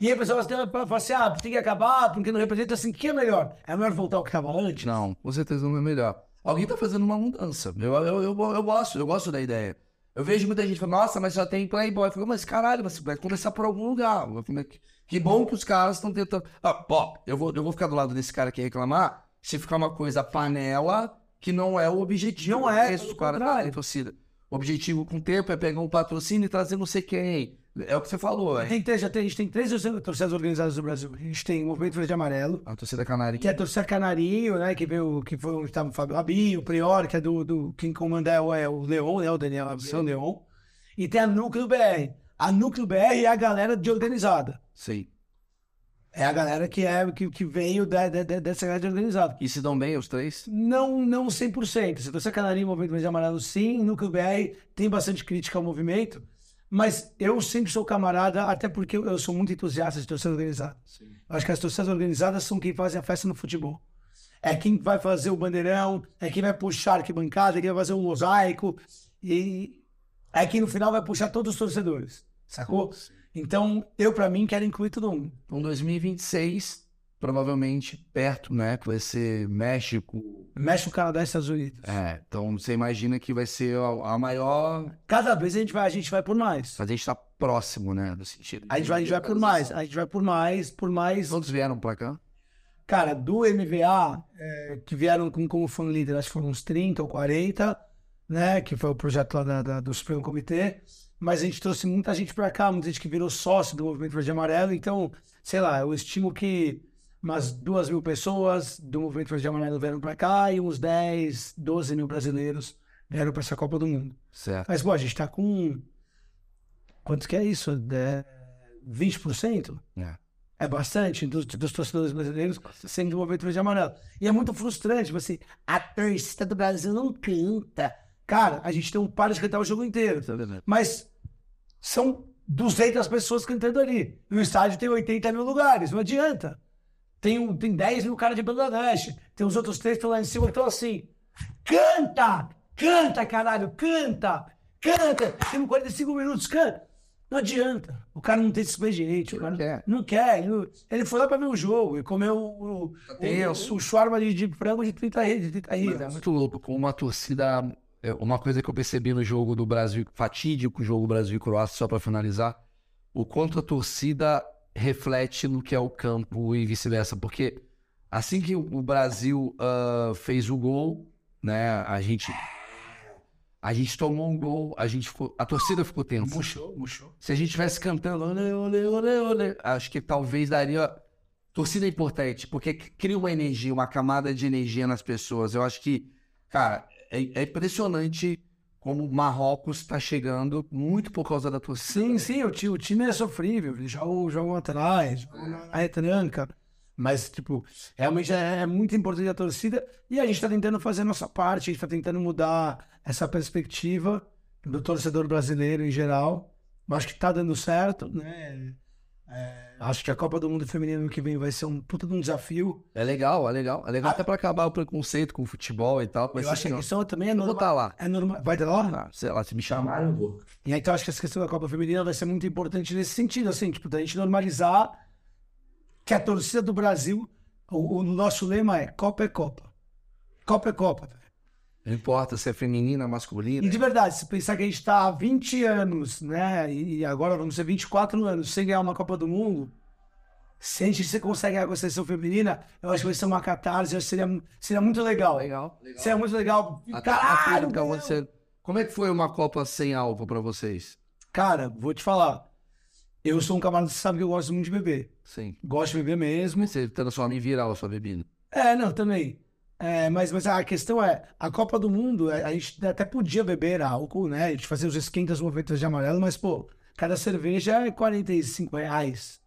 E aí a pessoa fala assim, ah, tem que acabar, porque não representa assim, o que é melhor? É melhor voltar ao que estava antes? Não, com certeza não é melhor. Alguém tá fazendo uma mudança. Eu, eu, eu, eu gosto, eu gosto da ideia. Eu vejo muita gente falando, nossa, mas só tem Playboy. Eu falo, mas caralho, você vai começar por algum lugar. Que, que bom que os caras estão tentando. Ah, ó, eu vou, eu vou ficar do lado desse cara aqui reclamar se ficar uma coisa panela que não é o objetivo. Não é, pelo cara contrário. da torcida. O objetivo com o tempo é pegar um patrocínio e trazer não sei quem. É o que você falou, é. Tem três, já tem, a gente tem três torcidas organizadas do Brasil. A gente tem o Movimento Verde Amarelo, A torcida canária. que é a torcida Canarinho, né? Que veio, que foi onde estava o Fábio Rabinho, o Prior, que é do, do quem comanda é o, é o Leon, né? O Daniel, o São Leon. E tem a Núcleo BR. A Núcleo BR é a galera de organizada. Sim. É a galera que, é, que, que veio da, da- dessa galera de organizada. E se dão bem os três? Não, não 100%. Se você canarinho o movimento verde amarelo, sim. Núcleo BR tem bastante crítica ao movimento. Mas eu sempre sou camarada, até porque eu, sou muito entusiasta de torcida organizada. Eu acho que as torcidas organizadas são quem fazem a festa no futebol. É quem vai fazer o bandeirão, é quem vai puxar a arquibancada, é quem vai fazer o mosaico. E é quem no final vai puxar todos os torcedores. Sacou? Então, eu, pra mim, quero incluir todo mundo. Então, 2026, provavelmente perto, né? Que vai ser México. México, Canadá e Estados Unidos. É, então você imagina que vai ser a, a maior. Cada vez a gente vai, a gente vai por mais. A gente tá próximo, né? No sentido. A gente vai, a gente vai por mais. A gente vai por mais, por mais. Todos vieram pra cá? Cara, do MVA, é, que vieram com, como fã líder, acho que foram uns 30 ou 40, né? Que foi o projeto lá da, da- do Supremo Comitê. Mas a gente trouxe muita gente pra cá, muita gente que virou sócio do Movimento Verde Amarelo. Então, sei lá, eu estimo que umas duas mil pessoas do Movimento Verde Amarelo vieram pra cá e uns 10, 12 mil brasileiros vieram pra essa Copa do Mundo. Certo. Mas, pô, a gente tá com. Quanto que é isso? É 20%? É. É bastante dos, dos torcedores brasileiros sendo do movimento verde amarelo. E é muito frustrante, tipo assim, a torcida do Brasil não canta. Cara, a gente tem um par de cantar o jogo inteiro. Mas são 200 pessoas cantando ali. E o estádio tem 80 mil lugares, não adianta. Tem, um, tem 10 mil caras de Bangladesh. Tem os outros três que estão lá em cima que estão assim. Canta! Canta, caralho! Canta! Canta! Temos 45 minutos, canta! Não adianta. O cara não tem esse expediente. O cara quer. não quer. Ele, foi lá pra ver o jogo e comeu o, o, tenso. o, o shawarma de, de frango de 30 reais. De 30 Mas é muito louco com uma torcida. é, Uma coisa que eu percebi no jogo do Brasil, fatídico jogo Brasil e Croácia, só para finalizar, o quanto a torcida reflete no que é o campo e vice-versa. Porque assim que o Brasil ah, fez o gol, né, a gente. A gente tomou um gol, a gente ficou, a torcida ficou tensa. Murchou, murchou. Se a gente tivesse cantando, olê, olê, olê, olê, acho que talvez daria. Torcida é importante, porque cria uma energia, uma camada de energia nas pessoas. Eu acho que, cara, é, é impressionante como o Marrocos está chegando muito por causa da torcida. Sim, sim, o time, o time é sofrível. Eles jogam, jogam atrás, jogam na retranca. Mas, tipo, realmente é, é muito importante a torcida. E a gente tá tentando fazer a nossa parte, a gente tá tentando mudar essa perspectiva do torcedor brasileiro em geral. Eu acho que tá dando certo, né? É, acho que a Copa do Mundo Feminino ano que vem vai ser um puta de um desafio. É legal, é legal. É legal até para acabar o preconceito com o futebol e tal. Eu ser acho que a legal. questão também é Eu vou normal. estar lá. É normal. Vai ter lá? Ah, sei lá, se me chamarem, eu vou. E aí, então, acho que essa questão da Copa Feminina vai ser muito importante nesse sentido, assim, tipo, da gente normalizar que a torcida do Brasil, o, o nosso lema é Copa é Copa. Copa é Copa. Não importa se é feminina, masculina. E de verdade, se pensar que a gente está há 20 anos, né, e agora vamos ser 24 anos sem ganhar uma Copa do Mundo, se a gente se consegue a seleção feminina, eu acho que vai ser uma catarse, eu acho que seria, seria muito legal. Legal, legal. Seria muito legal. Até Caralho, África, meu! você- Como é que foi uma Copa sem álcool para vocês? Cara, vou te falar. Eu sou um camarada que sabe que eu gosto muito de beber. Sim. Gosto de beber mesmo. Você transforma em viral a sua bebida. É, não, também. É, mas, mas a questão é, a Copa do Mundo, é, a gente até podia beber álcool, né? A gente fazia os esquentas movimentos de amarelo, mas, pô, cada cerveja é 45 reais.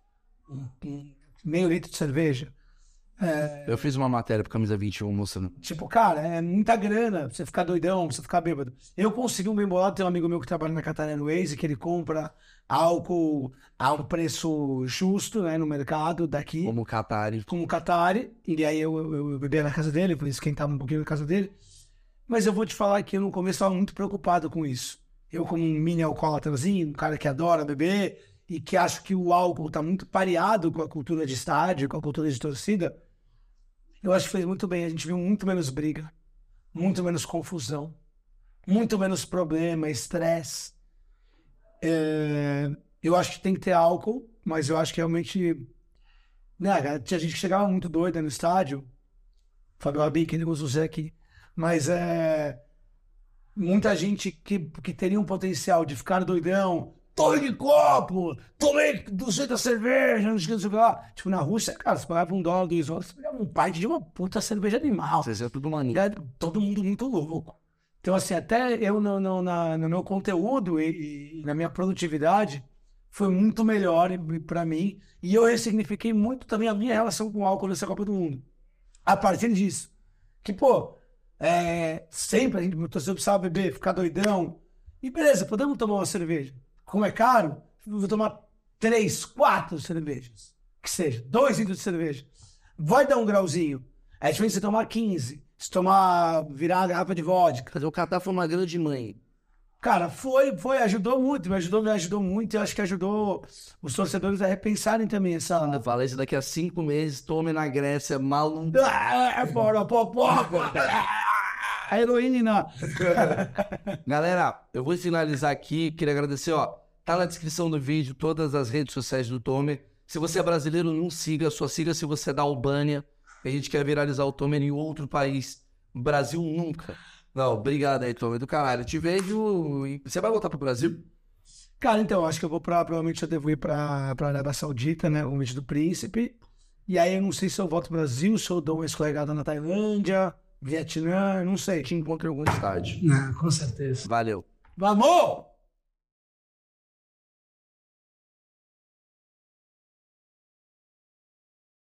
Meio litro de cerveja. Eu fiz uma matéria pro Camisa 21 mostrando. Tipo, cara, é muita grana pra você ficar doidão, pra você ficar bêbado. Eu consegui um bem bolado, tem um amigo meu que trabalha na Catarina Waze, que ele compra álcool a um preço justo, né, no mercado daqui. Como Qatari. como Qatari, e aí eu, eu, eu bebia na casa dele, fui esquentar um pouquinho na casa dele. Mas eu vou te falar que eu no começo estava muito preocupado com isso. Eu, como um mini alcoólatrazinho, um cara que adora beber e que acho que o álcool está muito pareado com a cultura de estádio, com a cultura de torcida, eu acho que fez muito bem. A gente viu muito menos briga, muito menos confusão, muito menos problema, estresse. É, eu acho que tem que ter álcool, mas eu acho que realmente né, cara, tinha gente que chegava muito doida no estádio. Fábio Abi, que ele usa o Zé aqui. Mas é. Muita gente que, que teria um potencial de ficar doidão. Tomei de copo! Tomei 200 cerveja, não sei o que, lá. Tipo, na Rússia, cara, você pagava um dólar, dois dólares, você pegava um pint de uma puta cerveja animal. Vocês é tudo maninho. Ligado? Todo mundo muito louco. Então, assim, até eu no, no, na- no meu conteúdo e, e na minha produtividade, foi muito melhor pra mim. E eu ressignifiquei muito também a minha relação com o álcool nessa Copa do Mundo. A partir disso. Que, pô, é, sempre a gente, o torcedor precisava beber, ficar doidão. E beleza, podemos tomar uma cerveja. Como é caro, vou tomar três, quatro cervejas. Que seja, dois litros de cerveja. Vai dar um grauzinho. É diferente você tomar 15. Se tomar, virar a garrafa de vodka. Fazer o Catar foi uma grande mãe. Cara, foi, foi, ajudou muito, me ajudou, me ajudou muito. E eu acho que ajudou os torcedores a repensarem também essa. Eu falei isso daqui a cinco meses, tome na Grécia, maluco. Ah, porra, porra, porra. A heroína. Galera, eu vou finalizar aqui. Queria agradecer, ó. Tá na descrição do vídeo todas as redes sociais do Tomer. Se você é brasileiro, não siga, só siga se você é da Albânia. A gente quer viralizar o Tomer em outro país. Brasil nunca. Não, obrigado aí, Tomer, do caralho. Te vejo. em- Você vai voltar pro Brasil? Cara, então, acho que eu vou pra. Provavelmente eu devo ir pra, pra Arábia Saudita, né? O vídeo do príncipe. E aí eu não sei se eu volto pro Brasil, se eu dou uma escorregada na Tailândia, Vietnã, não sei. Te encontro em algum estádio. Não, com certeza. Valeu. Vamos!